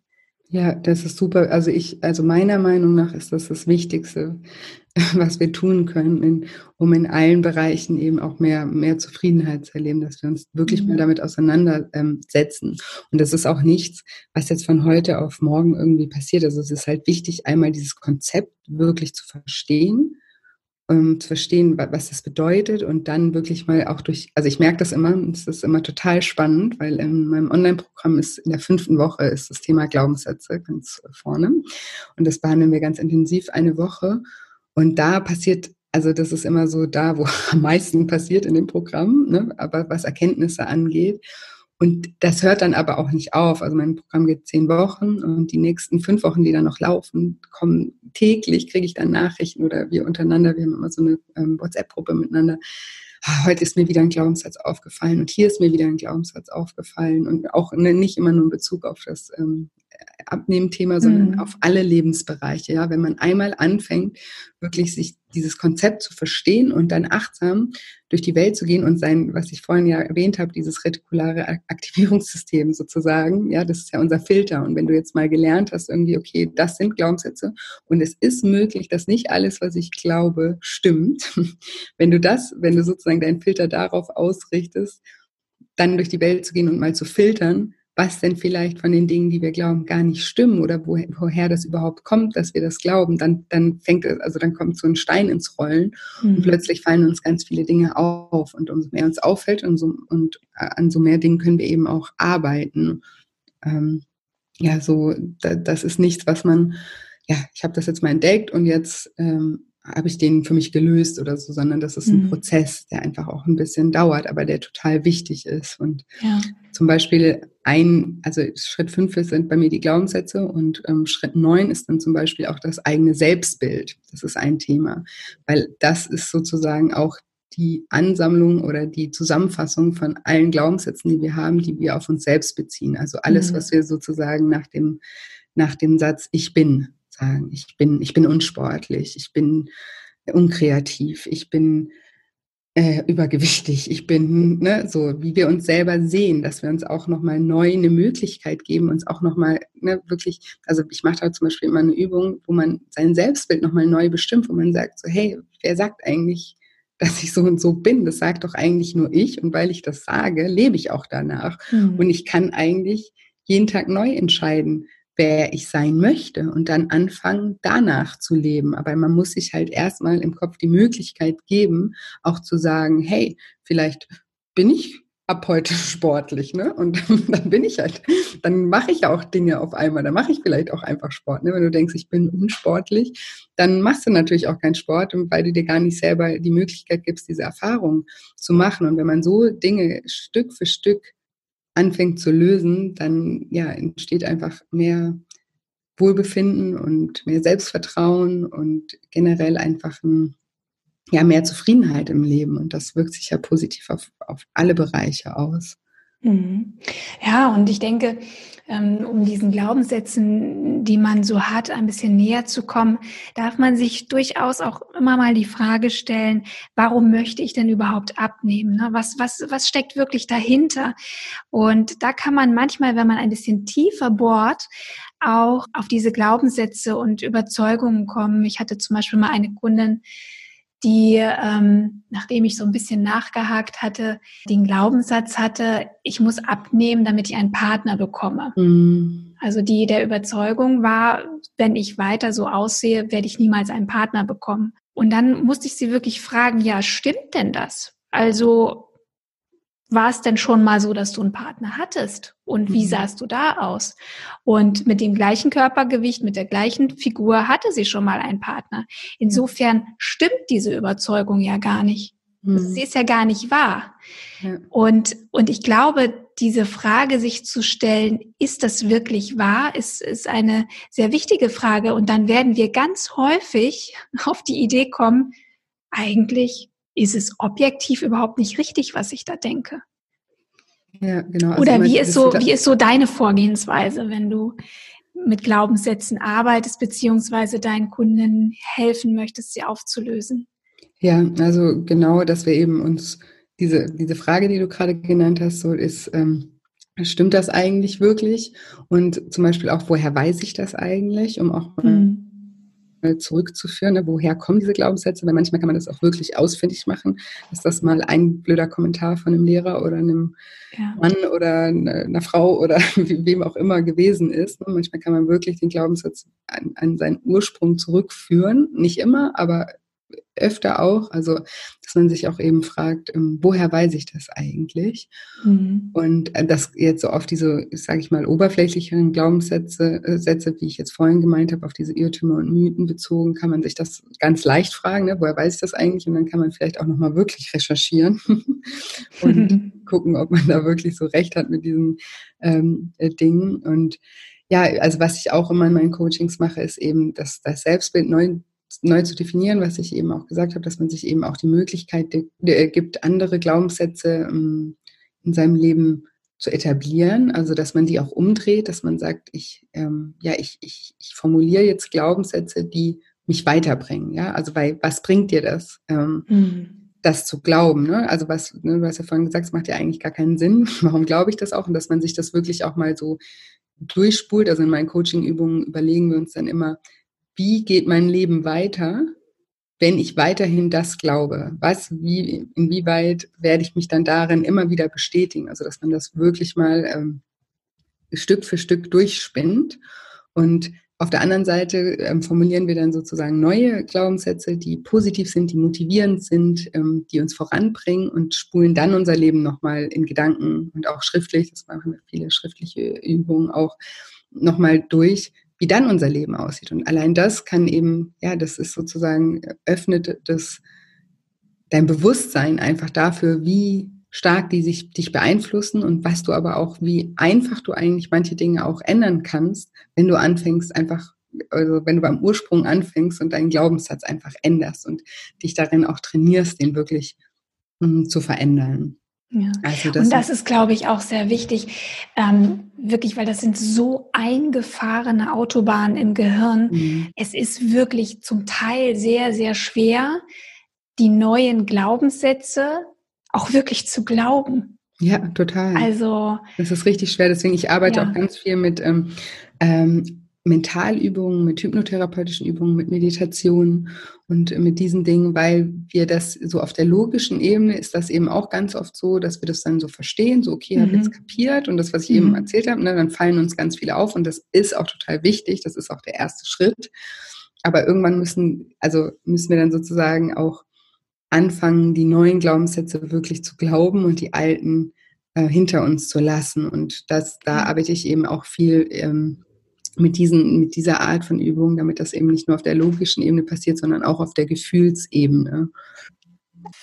Ja, das ist super. Also ich, also meiner Meinung nach ist das das Wichtigste, was wir tun können, in, um in allen Bereichen eben auch mehr, mehr Zufriedenheit zu erleben, dass wir uns wirklich mhm. mal damit auseinandersetzen. Und das ist auch nichts, was jetzt von heute auf morgen irgendwie passiert. Also es ist halt wichtig, einmal dieses Konzept wirklich zu verstehen ähm, zu verstehen, was das bedeutet und dann wirklich mal auch durch, also ich merke das immer, es ist immer total spannend, weil in meinem Online-Programm ist in der fünften Woche ist das Thema Glaubenssätze ganz vorne und das behandeln wir ganz intensiv eine Woche und da passiert also das ist immer so da, wo am meisten passiert in dem Programm, ne? aber was Erkenntnisse angeht. Und das hört dann aber auch nicht auf. Also mein Programm geht zehn Wochen und die nächsten fünf Wochen, die dann noch laufen, kommen täglich, kriege ich dann Nachrichten oder wir untereinander, wir haben immer so eine ähm, WhatsApp-Gruppe miteinander. Ah, heute ist mir wieder ein Glaubenssatz aufgefallen und hier ist mir wieder ein Glaubenssatz aufgefallen und auch ne, nicht immer nur in Bezug auf das ähm, Abnehmthema, sondern mhm. auf alle Lebensbereiche. Ja, wenn man einmal anfängt, wirklich sich dieses Konzept zu verstehen und dann achtsam durch die Welt zu gehen und sein, was ich vorhin ja erwähnt habe, dieses retikulare Aktivierungssystem sozusagen, ja, das ist ja unser Filter. Und wenn du jetzt mal gelernt hast, irgendwie, okay, das sind Glaubenssätze und es ist möglich, dass nicht alles, was ich glaube, stimmt. Wenn du das, wenn du sozusagen deinen Filter darauf ausrichtest, dann durch die Welt zu gehen und mal zu filtern, was denn vielleicht von den Dingen, die wir glauben, gar nicht stimmen oder woher, woher das überhaupt kommt, dass wir das glauben, dann, dann fängt es, also dann kommt so ein Stein ins Rollen mhm. und plötzlich fallen uns ganz viele Dinge auf und umso mehr uns auffällt und, so, und äh, an so mehr Dingen können wir eben auch arbeiten. Ähm, ja, so, da, das ist nichts, was man, ja, ich habe das jetzt mal entdeckt und jetzt ähm, habe ich den für mich gelöst oder so, sondern das ist ein mhm. Prozess, der einfach auch ein bisschen dauert, aber der total wichtig ist. Und ja. zum Beispiel ein, also Schritt fünf sind bei mir die Glaubenssätze und ähm, Schritt neun ist dann zum Beispiel auch das eigene Selbstbild. Das ist ein Thema, weil das ist sozusagen auch die Ansammlung oder die Zusammenfassung von allen Glaubenssätzen, die wir haben, die wir auf uns selbst beziehen. Also alles, mhm. was wir sozusagen nach dem, nach dem Satz Ich bin sagen, ich bin, ich bin unsportlich, ich bin unkreativ, ich bin äh, übergewichtig, ich bin, ne, so wie wir uns selber sehen, dass wir uns auch nochmal neu eine Möglichkeit geben, uns auch nochmal ne, wirklich, also ich mache da zum Beispiel immer eine Übung, wo man sein Selbstbild nochmal neu bestimmt, wo man sagt, so, hey, wer sagt eigentlich, dass ich so und so bin? Das sagt doch eigentlich nur ich und weil ich das sage, lebe ich auch danach. Mhm. Und ich kann eigentlich jeden Tag neu entscheiden, wer ich sein möchte und dann anfangen, danach zu leben. Aber man muss sich halt erstmal im Kopf die Möglichkeit geben, auch zu sagen, hey, vielleicht bin ich ab heute sportlich, ne? Und dann bin ich halt, dann mache ich auch Dinge auf einmal, dann mache ich vielleicht auch einfach Sport, ne? Wenn du denkst, ich bin unsportlich, dann machst du natürlich auch keinen Sport, weil du dir gar nicht selber die Möglichkeit gibst, diese Erfahrung zu machen. Und wenn man so Dinge Stück für Stück anfängt zu lösen, dann ja, entsteht einfach mehr Wohlbefinden und mehr Selbstvertrauen und generell einfach ein ja, mehr Zufriedenheit im Leben. Und das wirkt sich ja positiv auf, auf alle Bereiche aus. Mhm. Ja, und ich denke, ähm, um diesen Glaubenssätzen, die man so hat, ein bisschen näher zu kommen, darf man sich durchaus auch immer mal die Frage stellen, warum möchte ich denn überhaupt abnehmen? Ne? Was, was, was steckt wirklich dahinter? Und da kann man manchmal, wenn man ein bisschen tiefer bohrt, auch auf diese Glaubenssätze und Überzeugungen kommen. Ich hatte zum Beispiel mal eine Kundin, die, ähm, nachdem ich so ein bisschen nachgehakt hatte, den Glaubenssatz hatte, ich muss abnehmen, damit ich einen Partner bekomme. Mhm. Also die der Überzeugung war, wenn ich weiter so aussehe, werde ich niemals einen Partner bekommen. Und dann musste ich sie wirklich fragen, ja, stimmt denn das? Also war es denn schon mal so, dass du einen Partner hattest? Und wie mhm. sahst du da aus? Und mit dem gleichen Körpergewicht, mit der gleichen Figur hatte sie schon mal einen Partner. Insofern stimmt diese Überzeugung ja gar nicht. Mhm. Sie ist ja gar nicht wahr. Ja. Und, und ich glaube, diese Frage sich zu stellen, ist das wirklich wahr, ist, ist eine sehr wichtige Frage. Und dann werden wir ganz häufig auf die Idee kommen, eigentlich ist es objektiv überhaupt nicht richtig, was ich da denke. Ja, genau. Also Oder wie ist so, wie ist so deine Vorgehensweise, wenn du mit Glaubenssätzen arbeitest, beziehungsweise deinen Kunden helfen möchtest, sie aufzulösen? Ja, also genau, dass wir eben uns diese, diese Frage, die du gerade genannt hast, so ist, ähm, stimmt das eigentlich wirklich? Und zum Beispiel auch, woher weiß ich das eigentlich, um auch mhm zurückzuführen. Ne? Woher kommen diese Glaubenssätze? Weil manchmal kann man das auch wirklich ausfindig machen, dass das mal ein blöder Kommentar von einem Lehrer oder einem ja. Mann oder einer Frau oder wem auch immer gewesen ist. Ne? Manchmal kann man wirklich den Glaubenssatz an, an seinen Ursprung zurückführen. Nicht immer, aber öfter auch, also dass man sich auch eben fragt, ähm, woher weiß ich das eigentlich? Mhm. Und äh, das jetzt so auf diese, sage ich mal, oberflächlicheren Glaubenssätze, äh, Sätze, wie ich jetzt vorhin gemeint habe, auf diese Irrtümer und Mythen bezogen, kann man sich das ganz leicht fragen, ne? woher weiß ich das eigentlich? Und dann kann man vielleicht auch nochmal wirklich recherchieren und gucken, ob man da wirklich so recht hat mit diesen ähm, äh, Dingen. Und ja, also was ich auch immer in meinen Coachings mache, ist eben das, das Selbstbild neu neu zu definieren, was ich eben auch gesagt habe, dass man sich eben auch die Möglichkeit gibt, andere Glaubenssätze ähm, in seinem Leben zu etablieren, also dass man die auch umdreht, dass man sagt, ich, ähm, ja, ich, ich, ich formuliere jetzt Glaubenssätze, die mich weiterbringen, ja, also weil, was bringt dir das, ähm, mhm. das zu glauben, ne? also was, ne, du hast ja vorhin gesagt, es macht ja eigentlich gar keinen Sinn, warum glaube ich das auch? Und dass man sich das wirklich auch mal so durchspult, also in meinen Coaching-Übungen überlegen wir uns dann immer, wie geht mein Leben weiter, wenn ich weiterhin das glaube? Was, wie, inwieweit werde ich mich dann darin immer wieder bestätigen? Also, dass man das wirklich mal ähm, Stück für Stück durchspinnt. Und auf der anderen Seite ähm, formulieren wir dann sozusagen neue Glaubenssätze, die positiv sind, die motivierend sind, ähm, die uns voranbringen und spulen dann unser Leben nochmal in Gedanken und auch schriftlich, das machen wir viele schriftliche Übungen auch, nochmal durch, wie dann unser Leben aussieht. Und allein das kann eben, ja, das ist sozusagen, öffnet das, dein Bewusstsein einfach dafür, wie stark die sich dich beeinflussen und was du aber auch, wie einfach du eigentlich manche Dinge auch ändern kannst, wenn du anfängst, einfach, also wenn du beim Ursprung anfängst und deinen Glaubenssatz einfach änderst und dich darin auch trainierst, den wirklich mh, hm, zu verändern. Ja. Also das und das ist, glaube ich, auch sehr wichtig, ähm, wirklich, weil das sind so eingefahrene Autobahnen im Gehirn. Mhm. Es ist wirklich zum Teil sehr, sehr schwer, die neuen Glaubenssätze auch wirklich zu glauben. Ja, total. Also das ist richtig schwer. Deswegen ich arbeite ja. auch ganz viel mit ähm, ähm, Mentalübungen, mit hypnotherapeutischen Übungen, mit Meditation und mit diesen Dingen, weil wir das so auf der logischen Ebene ist das eben auch ganz oft so, dass wir das dann so verstehen, so okay, mhm. habe jetzt kapiert und das, was ich mhm. eben erzählt habe, ne, dann fallen uns ganz viele auf und das ist auch total wichtig, das ist auch der erste Schritt. Aber irgendwann müssen, also müssen wir dann sozusagen auch anfangen, die neuen Glaubenssätze wirklich zu glauben und die alten äh, hinter uns zu lassen. Und das, da arbeite ich eben auch viel ähm, mit, diesen, mit dieser Art von Übungen, damit das eben nicht nur auf der logischen Ebene passiert, sondern auch auf der Gefühlsebene.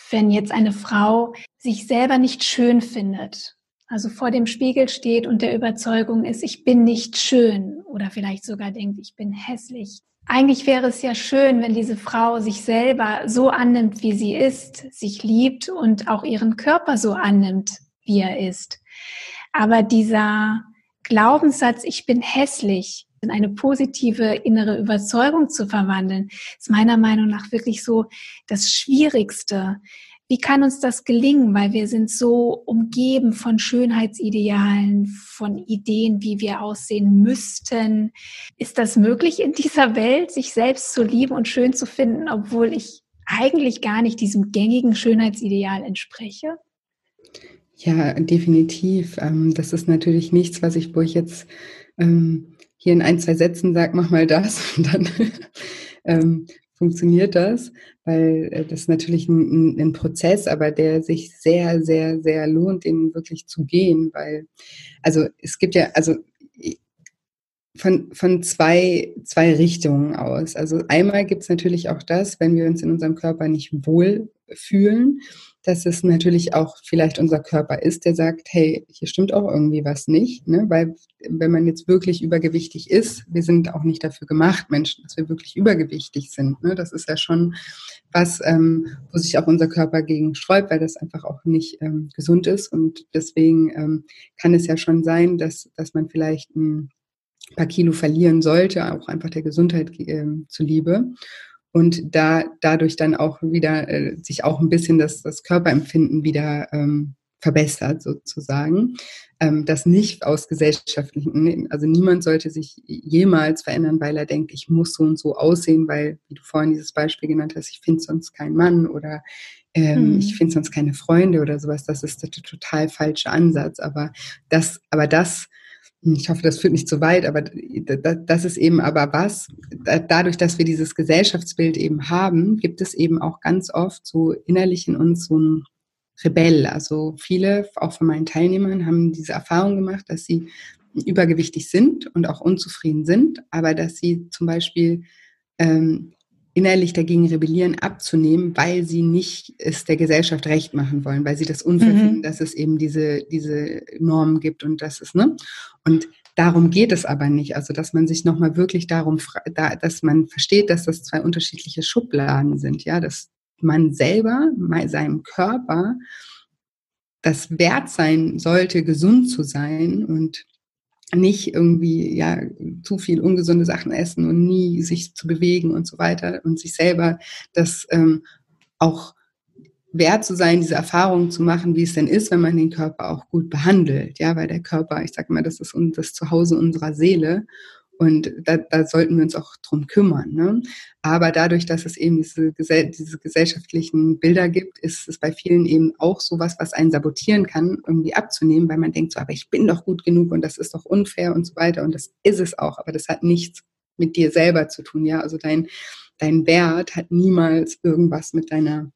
Wenn jetzt eine Frau sich selber nicht schön findet, also vor dem Spiegel steht und der Überzeugung ist, ich bin nicht schön oder vielleicht sogar denkt, ich bin hässlich. Eigentlich wäre es ja schön, wenn diese Frau sich selber so annimmt, wie sie ist, sich liebt und auch ihren Körper so annimmt, wie er ist. Aber dieser Glaubenssatz, ich bin hässlich, in eine positive innere Überzeugung zu verwandeln, ist meiner Meinung nach wirklich so das Schwierigste. Wie kann uns das gelingen? Weil wir sind so umgeben von Schönheitsidealen, von Ideen, wie wir aussehen müssten. Ist das möglich in dieser Welt, sich selbst zu lieben und schön zu finden, obwohl ich eigentlich gar nicht diesem gängigen Schönheitsideal entspreche? Ja, definitiv. Ähm, das ist natürlich nichts, was ich, wo ich jetzt ähm, hier in ein, zwei Sätzen sage, mach mal das und dann ähm, funktioniert das, weil äh, das ist natürlich ein, ein, Prozess, aber der sich sehr, sehr, sehr lohnt, den wirklich zu gehen, weil, also es gibt ja, also von, von zwei, zwei Richtungen aus. Also einmal gibt es natürlich auch das, wenn wir uns in unserem Körper nicht wohl fühlen, dass es natürlich auch vielleicht unser Körper ist, der sagt, hey, hier stimmt auch irgendwie was nicht, ne? weil wenn man jetzt wirklich übergewichtig ist, wir sind auch nicht dafür gemacht, Menschen, dass wir wirklich übergewichtig sind. Ne? Das ist ja schon was, ähm, wo sich auch unser Körper gegen sträubt, weil das einfach auch nicht ähm, gesund ist und deswegen ähm, kann es ja schon sein, dass, dass man vielleicht ein paar Kilo verlieren sollte, auch einfach der Gesundheit äh, zuliebe und da dadurch dann auch wieder äh, sich auch ein bisschen das, das Körperempfinden wieder ähm, verbessert sozusagen. Ähm, das nicht aus gesellschaftlichen, also niemand sollte sich jemals verändern, weil er denkt, ich muss so und so aussehen, weil, wie du vorhin dieses Beispiel genannt hast, ich finde sonst keinen Mann oder ähm, hm. ich finde sonst keine Freunde oder sowas. Das ist der total falsche Ansatz. Aber das, aber das ich hoffe, das führt nicht zu weit, aber das ist eben aber was, dadurch, dass wir dieses Gesellschaftsbild eben haben, gibt es eben auch ganz oft so innerlich in uns so ein Rebell. Also viele, auch von meinen Teilnehmern, haben diese Erfahrung gemacht, dass sie übergewichtig sind und auch unzufrieden sind, aber dass sie zum Beispiel ähm, innerlich dagegen rebellieren, abzunehmen, weil sie nicht es der Gesellschaft recht machen wollen, weil sie das unfair mhm. finden, dass es eben diese, diese Normen gibt und das ist, ne? Und darum geht es aber nicht. Also, dass man sich nochmal wirklich darum, dass man versteht, dass das zwei unterschiedliche Schubladen sind, ja, dass man selber, seinem Körper, das wert sein sollte, gesund zu sein und nicht irgendwie ja zu viel ungesunde Sachen essen und nie sich zu bewegen und so weiter und sich selber das ähm, auch wert zu sein, diese Erfahrungen zu machen, wie es denn ist, wenn man den Körper auch gut behandelt, ja, weil der Körper, ich sage mal, das ist das Zuhause unserer Seele und da, da sollten wir uns auch drum kümmern. Ne? Aber dadurch, dass es eben diese, diese gesellschaftlichen Bilder gibt, ist es bei vielen eben auch sowas, was einen sabotieren kann, irgendwie abzunehmen, weil man denkt so, aber ich bin doch gut genug und das ist doch unfair und so weiter. Und das ist es auch, aber das hat nichts mit dir selber zu tun. Ja, also dein, dein Wert hat niemals irgendwas mit deiner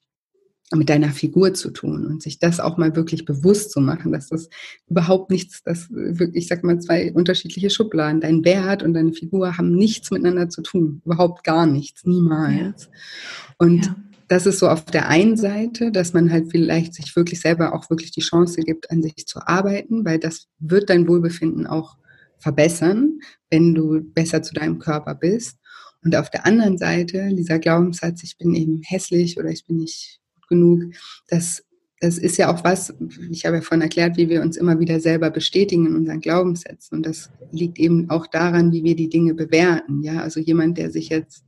mit deiner Figur zu tun und sich das auch mal wirklich bewusst zu machen, dass das überhaupt nichts, das wirklich, ich sag mal, zwei unterschiedliche Schubladen, dein Wert und deine Figur haben nichts miteinander zu tun, überhaupt gar nichts, niemals. Ja. Und ja. das ist so auf der einen Seite, dass man halt vielleicht sich wirklich selber auch wirklich die Chance gibt, an sich zu arbeiten, weil das wird dein Wohlbefinden auch verbessern, wenn du besser zu deinem Körper bist. Und auf der anderen Seite, dieser Glaubenssatz, ich bin eben hässlich oder ich bin nicht genug. Das, das ist ja auch was, ich habe ja vorhin erklärt, wie wir uns immer wieder selber bestätigen in unseren Glaubenssätzen. Und das liegt eben auch daran, wie wir die Dinge bewerten. Ja, also jemand, der sich jetzt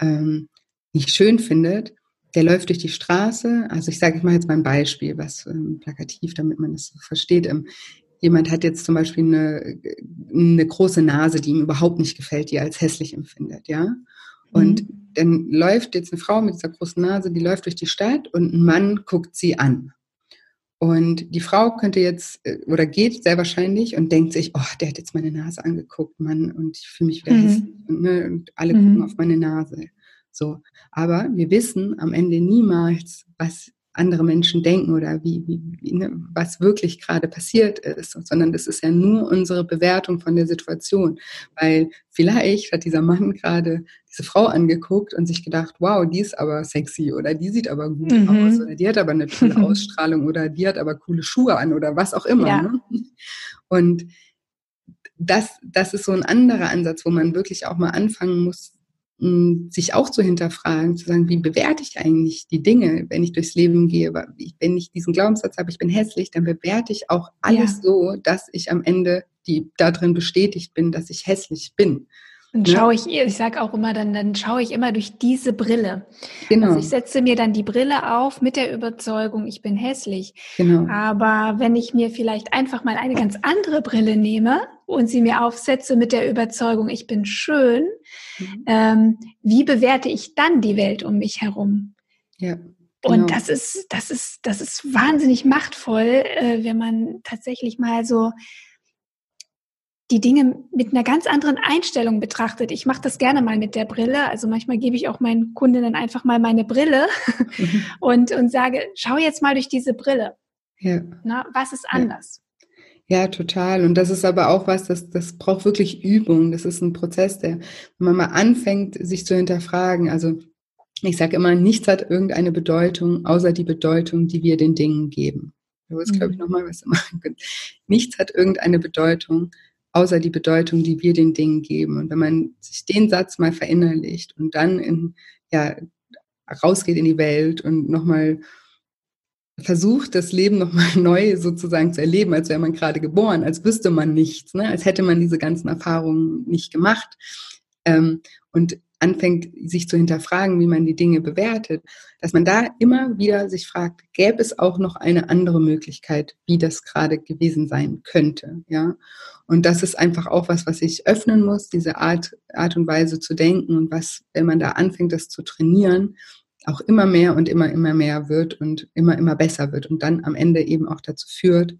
ähm, nicht schön findet, der läuft durch die Straße. Also ich sage, ich mache jetzt mal ein Beispiel, was ähm, plakativ, damit man das so versteht. Ähm, jemand hat jetzt zum Beispiel eine, eine große Nase, die ihm überhaupt nicht gefällt, die er als hässlich empfindet, ja. Und mhm. Dann läuft jetzt eine Frau mit dieser großen Nase, die läuft durch die Stadt und ein Mann guckt sie an. Und die Frau könnte jetzt äh, oder geht sehr wahrscheinlich und denkt sich, oh, der hat jetzt meine Nase angeguckt, Mann, und ich fühle mich wieder mhm. hässlich und, ne, und alle mhm. gucken auf meine Nase. So. Aber wir wissen am Ende niemals, was andere Menschen denken oder wie, wie, wie ne, was wirklich gerade passiert ist, sondern das ist ja nur unsere Bewertung von der Situation. Weil vielleicht hat dieser Mann gerade diese Frau angeguckt und sich gedacht, wow, die ist aber sexy oder die sieht aber gut mhm. aus oder die hat aber eine tolle Ausstrahlung oder die hat aber coole Schuhe an oder was auch immer. Ja. Ne? Und das, das ist so ein anderer Ansatz, wo man wirklich auch mal anfangen muss, sich auch zu hinterfragen, zu sagen, wie bewerte ich eigentlich die Dinge, wenn ich durchs Leben gehe? Wenn ich diesen Glaubenssatz habe, ich bin hässlich, dann bewerte ich auch alles ja. so, dass ich am Ende die darin bestätigt bin, dass ich hässlich bin. Dann schaue ich, ich sage auch immer, dann, dann schaue ich immer durch diese Brille. Genau. Also ich setze mir dann die Brille auf mit der Überzeugung, ich bin hässlich. Genau. Aber wenn ich mir vielleicht einfach mal eine ganz andere Brille nehme und sie mir aufsetze mit der Überzeugung, ich bin schön, mhm. ähm, wie bewerte ich dann die Welt um mich herum? Ja. Genau. Und das ist, das ist, das ist wahnsinnig machtvoll, äh, wenn man tatsächlich mal so die Dinge mit einer ganz anderen Einstellung betrachtet. Ich mache das gerne mal mit der Brille. Also manchmal gebe ich auch meinen Kundinnen einfach mal meine Brille mhm. und, und sage, schau jetzt mal durch diese Brille. Ja. Na, was ist anders? Ja, total. Und das ist aber auch was, das, das braucht wirklich Übung. Das ist ein Prozess, der, wenn man mal anfängt, sich zu hinterfragen. Also ich sage immer, nichts hat irgendeine Bedeutung, außer die Bedeutung, die wir den Dingen geben. Da ist, glaube ich, mhm. nochmal was können. Nichts hat irgendeine Bedeutung, außer die Bedeutung, die wir den Dingen geben. Und wenn man sich den Satz mal verinnerlicht und dann in, ja, rausgeht in die Welt und nochmal versucht, das Leben nochmal neu sozusagen zu erleben, als wäre man gerade geboren, als wüsste man nichts, ne? als hätte man diese ganzen Erfahrungen nicht gemacht. Ähm, und anfängt, sich zu hinterfragen, wie man die Dinge bewertet, dass man da immer wieder sich fragt, gäbe es auch noch eine andere Möglichkeit, wie das gerade gewesen sein könnte, ja? Und das ist einfach auch was, was ich öffnen muss, diese Art, Art und Weise zu denken und was, wenn man da anfängt, das zu trainieren, auch immer mehr und immer, immer mehr wird und immer, immer besser wird und dann am Ende eben auch dazu führt,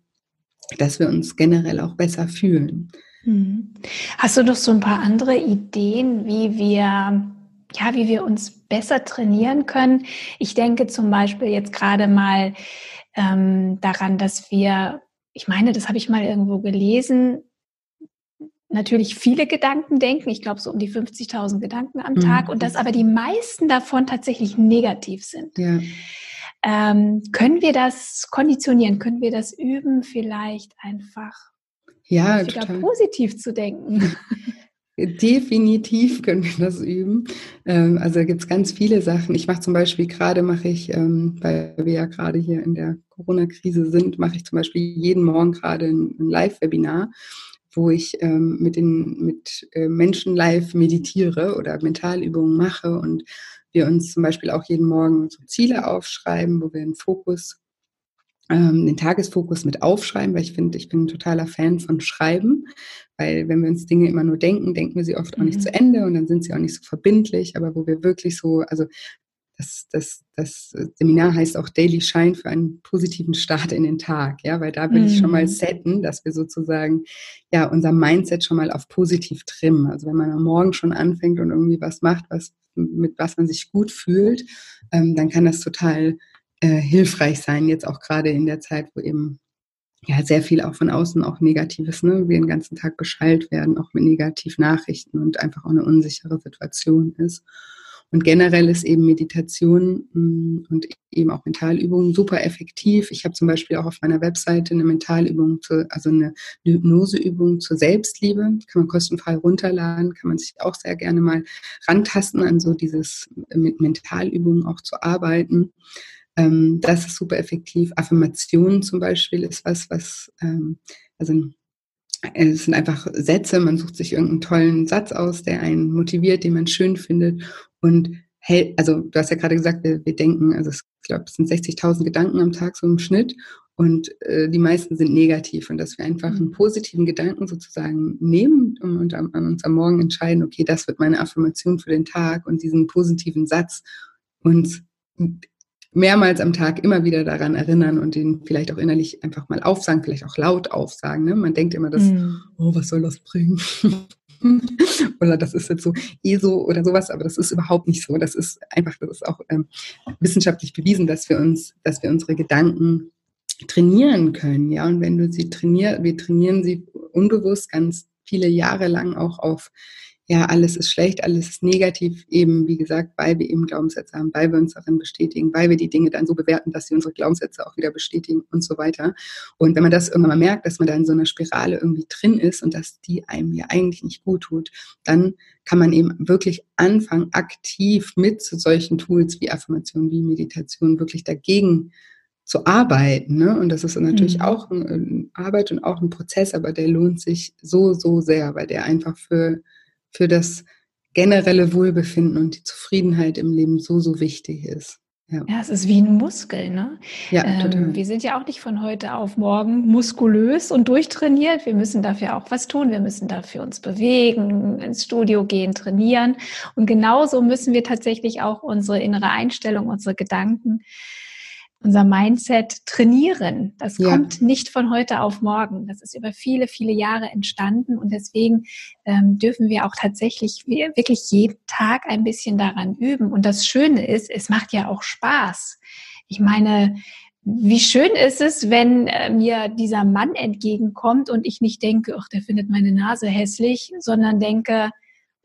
dass wir uns generell auch besser fühlen. Mhm. Hast du noch so ein paar andere Ideen, wie wir, ja, wie wir uns besser trainieren können? Ich denke zum Beispiel jetzt gerade mal ähm, daran, dass wir, ich meine, das habe ich mal irgendwo gelesen, natürlich viele Gedanken denken. Ich glaube, so um die 50.000 Gedanken am Tag. Mhm. Und dass aber die meisten davon tatsächlich negativ sind. Ja. Ähm, können wir das konditionieren? Können wir das üben, vielleicht einfach ja, total. positiv zu denken? Definitiv können wir das üben. Ähm, also da gibt es ganz viele Sachen. Ich mache zum Beispiel gerade, mache ich, ähm, weil wir ja gerade hier in der Corona-Krise sind, mache ich zum Beispiel jeden Morgen gerade ein Live-Webinar wo ich ähm, mit den mit äh, Menschen live meditiere oder Mentalübungen mache und wir uns zum Beispiel auch jeden Morgen so Ziele aufschreiben, wo wir den Fokus, ähm, den Tagesfokus mit aufschreiben, weil ich finde, ich bin ein totaler Fan von Schreiben, weil wenn wir uns Dinge immer nur denken, denken wir sie oft auch nicht mhm. zu Ende und dann sind sie auch nicht so verbindlich, aber wo wir wirklich so, also das, das, das Seminar heißt auch Daily Shine für einen positiven Start in den Tag, ja, weil da will mhm. ich schon mal mhm. setten, dass wir sozusagen ja unser Mindset schon mal auf positiv trimmen. Also wenn man am Morgen schon anfängt und irgendwie was macht, was mit was man sich gut fühlt, ähm, dann kann das total äh, hilfreich sein. Jetzt auch gerade in der Zeit, wo eben ja sehr viel auch von außen auch Negatives, ne, wir den ganzen Tag beschallt werden, auch mit Negativnachrichten und einfach auch eine unsichere Situation ist. Und generell ist eben Meditation mm, und eben auch Mentalübungen super effektiv. Ich habe zum Beispiel auch auf meiner Webseite eine Mentalübung, zu, also eine Hypnoseübung zur Selbstliebe. kann man kostenfrei runterladen, kann man sich auch sehr gerne mal rantasten, an so dieses mit Mentalübungen auch zu arbeiten. Ähm, das ist super effektiv. Affirmationen zum Beispiel ist was, was, ähm, also es sind einfach Sätze, man sucht sich irgendeinen tollen Satz aus, der einen motiviert, den man schön findet und hält, also du hast ja gerade gesagt, wir, wir denken, also ich glaube, es sind 60.000 Gedanken am Tag so im Schnitt und äh, die meisten sind negativ und dass wir einfach einen mhm. positiven Gedanken sozusagen nehmen und, und an, an uns am Morgen entscheiden, okay, das wird meine Affirmation für den Tag und diesen positiven Satz uns mehrmals am Tag immer wieder daran erinnern und den vielleicht auch innerlich einfach mal aufsagen, vielleicht auch laut aufsagen. Ne? Man denkt immer, dass, mm. oh, was soll das bringen? oder das ist jetzt so ESO oder sowas, aber das ist überhaupt nicht so. Das ist einfach, das ist auch ähm, wissenschaftlich bewiesen, dass wir uns, dass wir unsere Gedanken trainieren können, ja. Und wenn du sie trainierst, wir trainieren sie unbewusst ganz viele Jahre lang auch auf ja, alles ist schlecht, alles ist negativ, eben wie gesagt, weil wir eben Glaubenssätze haben, weil wir uns darin bestätigen, weil wir die Dinge dann so bewerten, dass sie unsere Glaubenssätze auch wieder bestätigen und so weiter. Und wenn man das irgendwann mal merkt, dass man da in so einer Spirale irgendwie drin ist und dass die einem ja eigentlich nicht gut tut, dann kann man eben wirklich anfangen, aktiv mit solchen Tools wie Affirmation, wie Meditation wirklich dagegen zu arbeiten. Ne? Und das ist natürlich mhm. auch eine Arbeit und auch ein Prozess, aber der lohnt sich so, so sehr, weil der einfach für für das generelle Wohlbefinden und die Zufriedenheit im Leben so, so wichtig ist. Ja. ja, es ist wie ein Muskel, ne? Ja, ähm, total. Wir sind ja auch nicht von heute auf morgen muskulös und durchtrainiert. Wir müssen dafür auch was tun. Wir müssen dafür uns bewegen, ins Studio gehen, trainieren. Und genauso müssen wir tatsächlich auch unsere innere Einstellung, unsere Gedanken unser Mindset trainieren. Das ja. kommt nicht von heute auf morgen. Das ist über viele, viele Jahre entstanden und deswegen ähm, dürfen wir auch tatsächlich wirklich jeden Tag ein bisschen daran üben. Und das Schöne ist, es macht ja auch Spaß. Ich meine, wie schön ist es, wenn äh, mir dieser Mann entgegenkommt und ich nicht denke, ach, der findet meine Nase hässlich, sondern denke,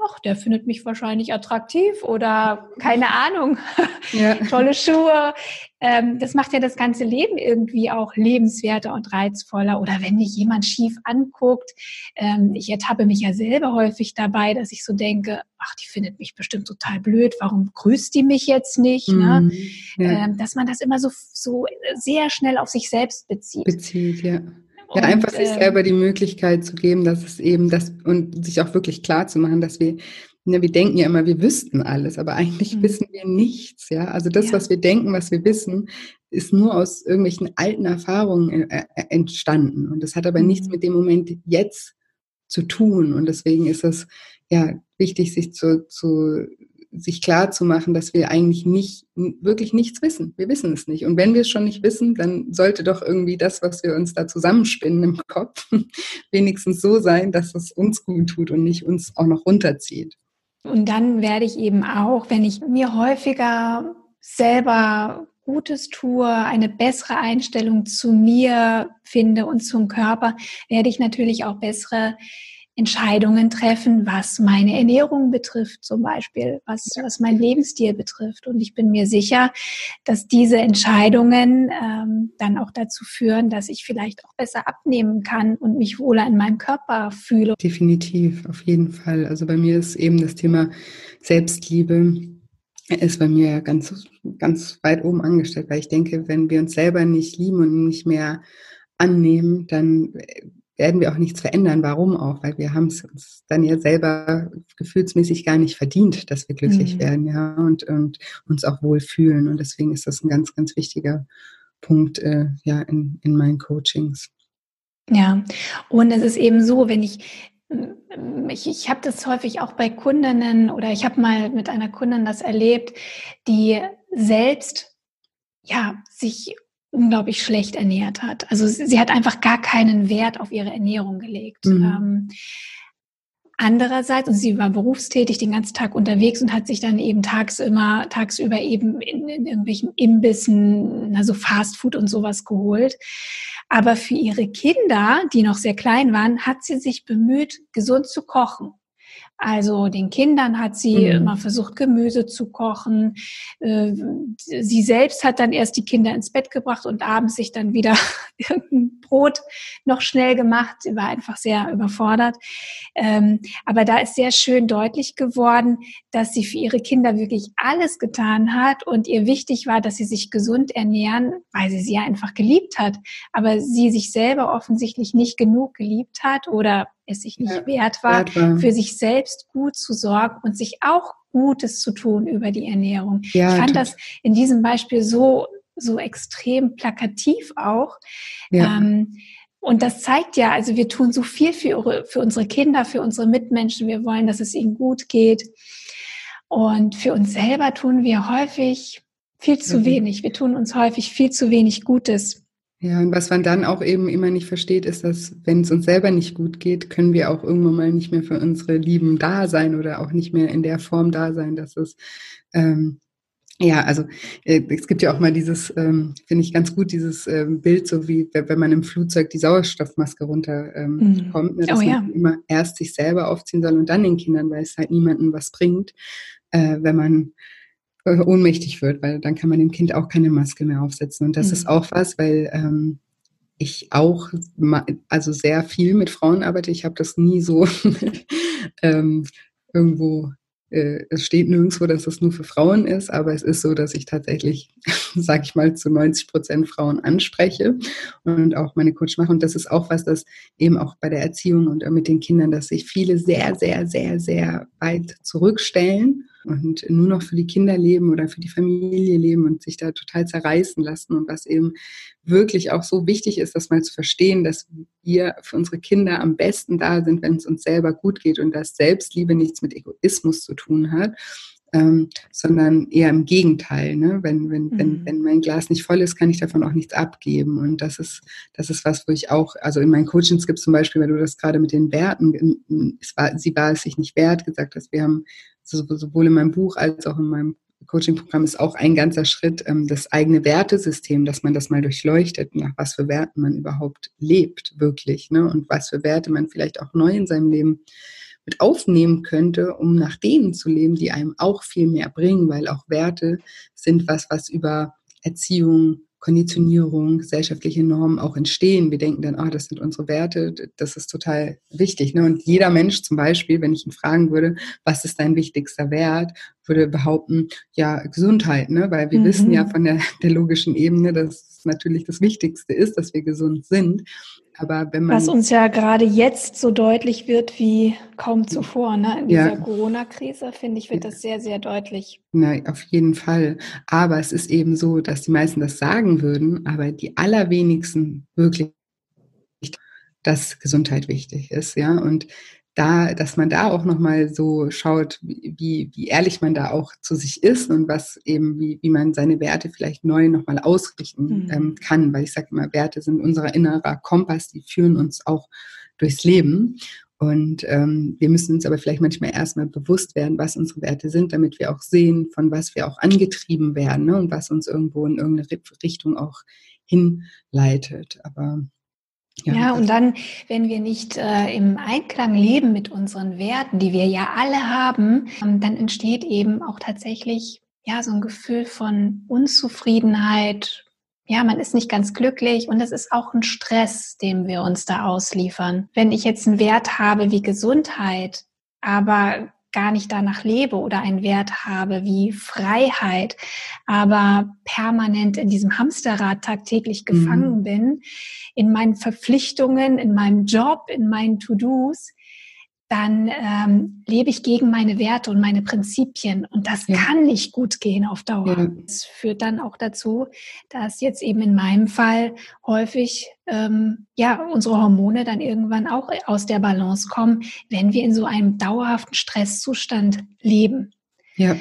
ach, der findet mich wahrscheinlich attraktiv oder keine Ahnung, ja. tolle Schuhe. Ähm, das macht ja das ganze Leben irgendwie auch lebenswerter und reizvoller. Oder wenn mich jemand schief anguckt, ähm, ich ertappe mich ja selber häufig dabei, dass ich so denke, ach, die findet mich bestimmt total blöd, warum grüßt die mich jetzt nicht? Ne? Mhm, ja. ähm, dass man das immer so, so sehr schnell auf sich selbst bezieht. Bezieht, ja. Ja, einfach sich ähm, selber die Möglichkeit zu geben, dass es eben das und sich auch wirklich klar zu machen, dass wir, ne, wir denken ja immer, wir wüssten alles, aber eigentlich mhm. wissen wir nichts, ja. Also das, ja. was wir denken, was wir wissen, ist nur aus irgendwelchen alten Erfahrungen äh, äh, entstanden. Und das hat aber mhm. nichts mit dem Moment jetzt zu tun. Und deswegen ist es ja wichtig, sich zu, zu sich klar zu machen, dass wir eigentlich nicht, wirklich nichts wissen. Wir wissen es nicht. Und wenn wir es schon nicht wissen, dann sollte doch irgendwie das, was wir uns da zusammenspinnen im Kopf, wenigstens so sein, dass es uns gut tut und nicht uns auch noch runterzieht. Und dann werde ich eben auch, wenn ich mir häufiger selber Gutes tue, eine bessere Einstellung zu mir finde und zum Körper, werde ich natürlich auch bessere Entscheidungen treffen, was meine Ernährung betrifft, zum Beispiel, was, was mein Lebensstil betrifft. Und ich bin mir sicher, dass diese Entscheidungen ähm, dann auch dazu führen, dass ich vielleicht auch besser abnehmen kann und mich wohler in meinem Körper fühle. Definitiv, auf jeden Fall. Also bei mir ist eben das Thema Selbstliebe ist bei mir ganz, ganz weit oben angestellt, weil ich denke, wenn wir uns selber nicht lieben und nicht mehr annehmen, dann werden wir auch nichts verändern. Warum auch? Weil wir haben es uns dann ja selber gefühlsmäßig gar nicht verdient, dass wir glücklich mhm. werden, ja, und, und uns auch wohl fühlen. Und deswegen ist das ein ganz, ganz wichtiger Punkt, äh, ja, in, in meinen Coachings. Ja, und es ist eben so, wenn ich ich, ich habe das häufig auch bei Kundinnen oder ich habe mal mit einer Kundin das erlebt, die selbst ja sich unglaublich schlecht ernährt hat. Also sie hat einfach gar keinen Wert auf ihre Ernährung gelegt. Mhm. Ähm, andererseits, und sie war berufstätig den ganzen Tag unterwegs und hat sich dann eben tagsüber, tagsüber eben in, in irgendwelchen Imbissen, also Fastfood und sowas geholt. Aber für ihre Kinder, die noch sehr klein waren, hat sie sich bemüht, gesund zu kochen. Also den Kindern hat sie mhm. immer versucht, Gemüse zu kochen. Äh, sie selbst hat dann erst die Kinder ins Bett gebracht und abends sich dann wieder irgendein Brot noch schnell gemacht. Sie war einfach sehr überfordert. Ähm, aber da ist sehr schön deutlich geworden, dass sie für ihre Kinder wirklich alles getan hat und ihr wichtig war, dass sie sich gesund ernähren, weil sie sie einfach geliebt hat. Aber sie sich selber offensichtlich nicht genug geliebt hat oder es sich nicht ja, wert, war, wert war, für sich selbst gut zu sorgen und sich auch Gutes zu tun über die Ernährung. Ja, ich fand das in diesem Beispiel so so extrem plakativ auch. Ja. Ähm, und das zeigt ja, also wir tun so viel für, für unsere Kinder, für unsere Mitmenschen. Wir wollen, dass es ihnen gut geht. Und für uns selber tun wir häufig viel zu mhm. wenig. Wir tun uns häufig viel zu wenig Gutes. Ja, und was man dann auch eben immer nicht versteht, ist, dass wenn es uns selber nicht gut geht, können wir auch irgendwann mal nicht mehr für unsere Lieben da sein oder auch nicht mehr in der Form da sein, dass es ähm, ja, also äh, es gibt ja auch mal dieses, ähm, finde ich ganz gut, dieses ähm, Bild, so wie wenn man im Flugzeug die Sauerstoffmaske runterkommt, ähm, mhm. ne, dass oh, ja. man immer erst sich selber aufziehen soll und dann den Kindern, weil es halt niemandem was bringt, äh, wenn man äh, ohnmächtig wird, weil dann kann man dem Kind auch keine Maske mehr aufsetzen. Und das mhm. ist auch was, weil ähm, ich auch also sehr viel mit Frauen arbeite. Ich habe das nie so ähm, irgendwo äh, es steht nirgendwo, dass das nur für Frauen ist, aber es ist so, dass ich tatsächlich, sage ich mal, zu 90 Prozent Frauen anspreche und auch meine Coach mache. Und das ist auch was, das eben auch bei der Erziehung und mit den Kindern, dass sich viele sehr, sehr, sehr, sehr weit zurückstellen und nur noch für die Kinder leben oder für die Familie leben und sich da total zerreißen lassen und was eben wirklich auch so wichtig ist, das mal zu verstehen, dass wir für unsere Kinder am besten da sind, wenn es uns selber gut geht und dass Selbstliebe nichts mit Egoismus zu tun hat, ähm, sondern eher im Gegenteil. Ne? Wenn, wenn, mhm. wenn, wenn mein Glas nicht voll ist, kann ich davon auch nichts abgeben. Und das ist, das ist was, wo ich auch, also in meinen Coachings gibt es zum Beispiel, weil du das gerade mit den Werten, es war, sie war es sich nicht wert, gesagt hast, wir haben sowohl in meinem Buch als auch in meinem Coaching-Programm ist auch ein ganzer Schritt ähm, das eigene Wertesystem, dass man das mal durchleuchtet, nach was für Werten man überhaupt lebt, wirklich, ne? Und was für Werte man vielleicht auch neu in seinem Leben mit aufnehmen könnte, um nach denen zu leben, die einem auch viel mehr bringen, weil auch Werte sind was, was über Erziehung, Konditionierung, gesellschaftliche Normen auch entstehen. Wir denken dann, ah, das sind unsere Werte, das ist total wichtig. Ne? Und jeder Mensch zum Beispiel, wenn ich ihn fragen würde, was ist dein wichtigster Wert, würde behaupten, ja, Gesundheit, ne? weil wir mhm. wissen ja von der, der logischen Ebene, dass es natürlich das Wichtigste ist, dass wir gesund sind. Aber wenn man Was uns ja gerade jetzt so deutlich wird wie kaum zuvor, ne? In dieser ja. Corona-Krise, finde ich, wird das sehr, sehr deutlich. Na, auf jeden Fall. Aber es ist eben so, dass die meisten das sagen würden, aber die allerwenigsten wirklich, dass Gesundheit wichtig ist, ja. Und da, dass man da auch nochmal so schaut, wie, wie ehrlich man da auch zu sich ist und was eben, wie, wie man seine Werte vielleicht neu nochmal ausrichten mhm. ähm, kann. Weil ich sage immer, Werte sind unser innerer Kompass, die führen uns auch durchs Leben. Und ähm, wir müssen uns aber vielleicht manchmal erstmal bewusst werden, was unsere Werte sind, damit wir auch sehen, von was wir auch angetrieben werden ne? und was uns irgendwo in irgendeine Richtung auch hinleitet. Aber ja, ja, und dann, wenn wir nicht äh, im Einklang leben mit unseren Werten, die wir ja alle haben, ähm, dann entsteht eben auch tatsächlich ja so ein Gefühl von Unzufriedenheit. Ja, man ist nicht ganz glücklich und es ist auch ein Stress, dem wir uns da ausliefern. Wenn ich jetzt einen Wert habe wie Gesundheit, aber gar nicht danach lebe oder einen Wert habe wie Freiheit, aber permanent in diesem Hamsterrad tagtäglich gefangen mhm. bin, in meinen Verpflichtungen, in meinem Job, in meinen To-Dos, dann ähm, lebe ich gegen meine Werte und meine Prinzipien. Und das ja. kann nicht gut gehen auf Dauer. Ja. Das führt dann auch dazu, dass jetzt eben in meinem Fall häufig ähm, ja unsere Hormone dann irgendwann auch aus der Balance kommen, wenn wir in so einem dauerhaften Stresszustand leben. Ja.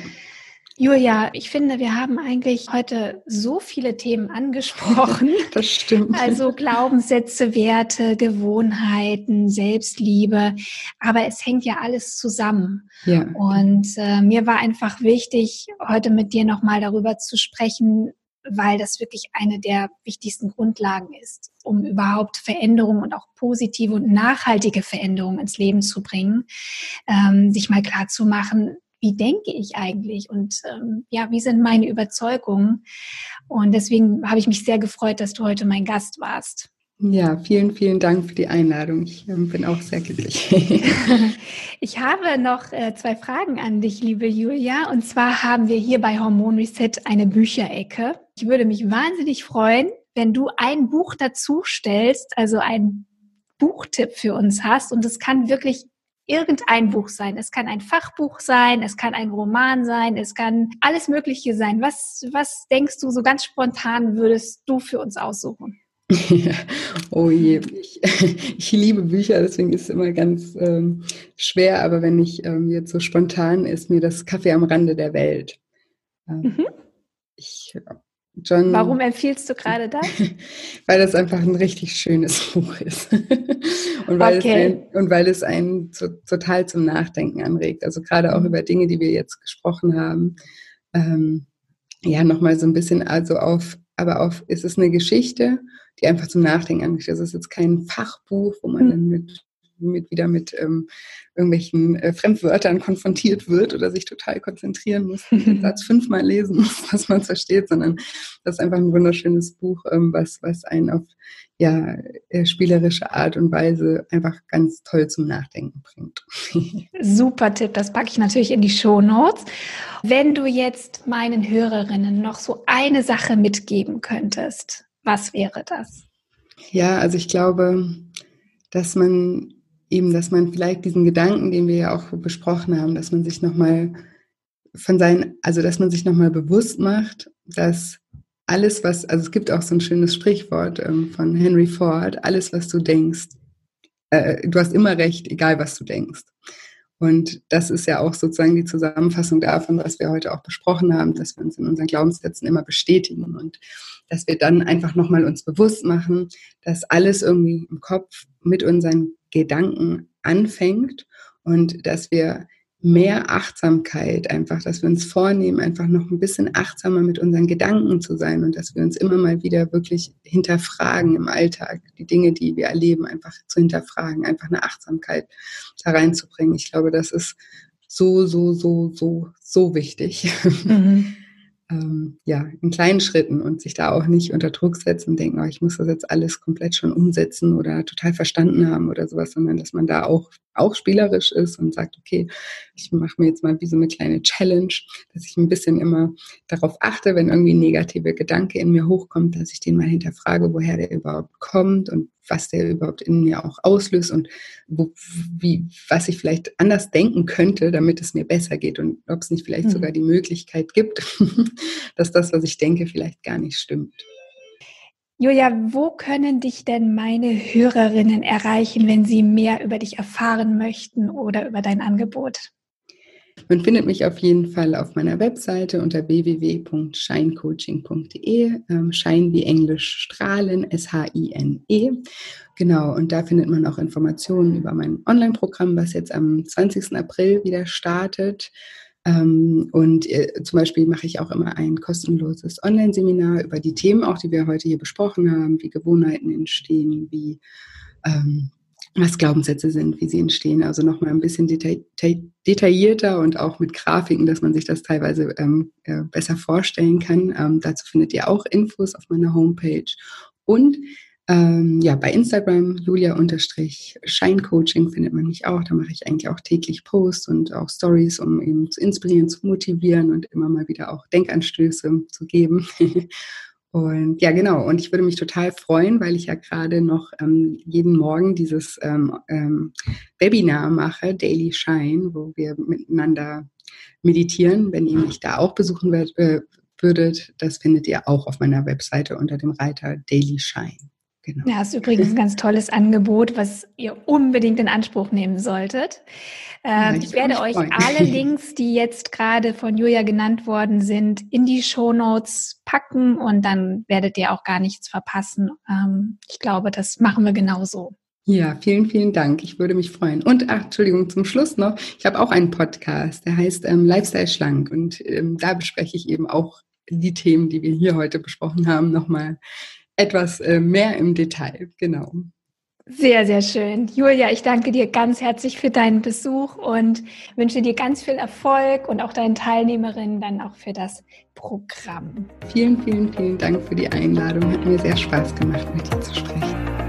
Julia, ich finde, wir haben eigentlich heute so viele Themen angesprochen. Das stimmt. Also Glaubenssätze, Werte, Gewohnheiten, Selbstliebe. Aber es hängt ja alles zusammen. Ja. Und äh, mir war einfach wichtig, heute mit dir nochmal darüber zu sprechen, weil das wirklich eine der wichtigsten Grundlagen ist, um überhaupt Veränderungen und auch positive und nachhaltige Veränderungen ins Leben zu bringen, ähm, sich mal klar zu machen, wie denke ich eigentlich und ähm, ja, wie sind meine Überzeugungen? Und deswegen habe ich mich sehr gefreut, dass du heute mein Gast warst. Ja, vielen, vielen Dank für die Einladung. Ich äh, bin auch sehr glücklich. ich habe noch äh, zwei Fragen an dich, liebe Julia. Und zwar haben wir hier bei Hormon Reset eine Bücherecke. Ich würde mich wahnsinnig freuen, wenn du ein Buch dazu stellst, also ein Buchtipp für uns hast. Und es kann wirklich irgendein Buch sein. Es kann ein Fachbuch sein, es kann ein Roman sein, es kann alles Mögliche sein. Was, was denkst du so ganz spontan würdest du für uns aussuchen? Ja. Oh je, ich, ich, liebe Bücher, deswegen ist es immer ganz ähm, schwer, aber wenn ich ähm, jetzt so spontan ist, mir das Kaffee am Rande der Welt. Ähm, mhm. Ich John, Warum empfiehlst du gerade das? weil das einfach ein richtig schönes Buch ist. und, weil okay. es ein, und weil es einen so, total zum Nachdenken anregt. Also gerade auch mhm. über Dinge, die wir jetzt gesprochen haben. Ähm, ja, nochmal so ein bisschen, also auf, aber auf, ist es eine Geschichte, die einfach zum Nachdenken anregt. Also es ist jetzt kein Fachbuch, wo man mhm. dann mit mit, wieder mit ähm, irgendwelchen äh, Fremdwörtern konfrontiert wird oder sich total konzentrieren muss, den Satz fünfmal lesen muss, was man versteht, sondern das ist einfach ein wunderschönes Buch, ähm, was, was einen auf ja, äh, spielerische Art und Weise einfach ganz toll zum Nachdenken bringt. Super Tipp, das packe ich natürlich in die Show Notes. Wenn du jetzt meinen Hörerinnen noch so eine Sache mitgeben könntest, was wäre das? Ja, also ich glaube, dass man eben, dass man vielleicht diesen Gedanken, den wir ja auch besprochen haben, dass man sich nochmal von seinen, also dass man sich nochmal bewusst macht, dass alles, was, also es gibt auch so ein schönes Sprichwort ähm, von Henry Ford, alles, was du denkst, äh, du hast immer recht, egal was du denkst. Und das ist ja auch sozusagen die Zusammenfassung davon, was wir heute auch besprochen haben, dass wir uns in unseren Glaubenssätzen immer bestätigen und dass wir dann einfach nochmal uns bewusst machen, dass alles irgendwie im Kopf mit unseren Gedanken anfängt und dass wir mehr Achtsamkeit einfach, dass wir uns vornehmen, einfach noch ein bisschen achtsamer mit unseren Gedanken zu sein und dass wir uns immer mal wieder wirklich hinterfragen im Alltag, die Dinge, die wir erleben, einfach zu hinterfragen, einfach eine Achtsamkeit da reinzubringen. Ich glaube, das ist so, so, so, so, so wichtig. Mhm ähm, ja, in kleinen Schritten und sich da auch nicht unter Druck setzen und denken, oh, ich muss das jetzt alles komplett schon umsetzen oder total verstanden haben oder sowas, sondern dass man da auch, auch spielerisch ist und sagt, okay, ich mache mir jetzt mal wie so eine kleine Challenge, dass ich ein bisschen immer darauf achte, wenn irgendwie ein negativer Gedanke in mir hochkommt, dass ich den mal hinterfrage, woher der überhaupt kommt und was der überhaupt in mir auch auslöst und wo, wie, was ich vielleicht anders denken könnte, damit es mir besser geht und ob es nicht vielleicht mhm. sogar die Möglichkeit gibt, dass das, was ich denke, vielleicht gar nicht stimmt. Julia, wo können dich denn meine Hörerinnen erreichen, wenn sie mehr über dich erfahren möchten oder über dein Angebot? Man findet mich auf jeden Fall auf meiner Webseite unter www.shinecoaching.de. Ähm, Shine wie Englisch strahlen, S-H-I-N-E. Genau, und da findet man auch Informationen über mein Online-Programm, was jetzt am 20. April wieder startet. Ähm, und äh, zum Beispiel mache ich auch immer ein kostenloses Online-Seminar über die Themen, auch die wir heute hier besprochen haben, wie Gewohnheiten entstehen, wie ähm, was Glaubenssätze sind, wie sie entstehen. Also nochmal ein bisschen detaillierter und auch mit Grafiken, dass man sich das teilweise ähm, äh, besser vorstellen kann. Ähm, dazu findet ihr auch Infos auf meiner Homepage. Und ähm, ja, bei Instagram, Julia-Scheincoaching findet man mich auch. Da mache ich eigentlich auch täglich Posts und auch Stories, um eben zu inspirieren, zu motivieren und immer mal wieder auch Denkanstöße zu geben. Und ja, genau. Und ich würde mich total freuen, weil ich ja gerade noch ähm, jeden Morgen dieses ähm, ähm, Webinar mache, Daily Shine, wo wir miteinander meditieren. Wenn ihr mich da auch besuchen wird, äh, würdet, das findet ihr auch auf meiner Webseite unter dem Reiter Daily Shine. Genau. Ja, ist übrigens ein ganz tolles Angebot, was ihr unbedingt in Anspruch nehmen solltet. Ähm, ich, ich werde euch freuen. alle Links, die jetzt gerade von Julia genannt worden sind, in die Show Notes packen und dann werdet ihr auch gar nichts verpassen. Ähm, ich glaube, das machen wir genauso. Ja, vielen, vielen Dank. Ich würde mich freuen. Und ach, Entschuldigung, zum Schluss noch, ich habe auch einen Podcast, der heißt ähm, Lifestyle Schlank und ähm, da bespreche ich eben auch die Themen, die wir hier heute besprochen haben, nochmal etwas äh, mehr im Detail. Genau. Sehr, sehr schön. Julia, ich danke dir ganz herzlich für deinen Besuch und wünsche dir ganz viel Erfolg und auch deinen Teilnehmerinnen dann auch für das Programm. Vielen, vielen, vielen Dank für die Einladung. Hat mir sehr Spaß gemacht, mit dir zu sprechen.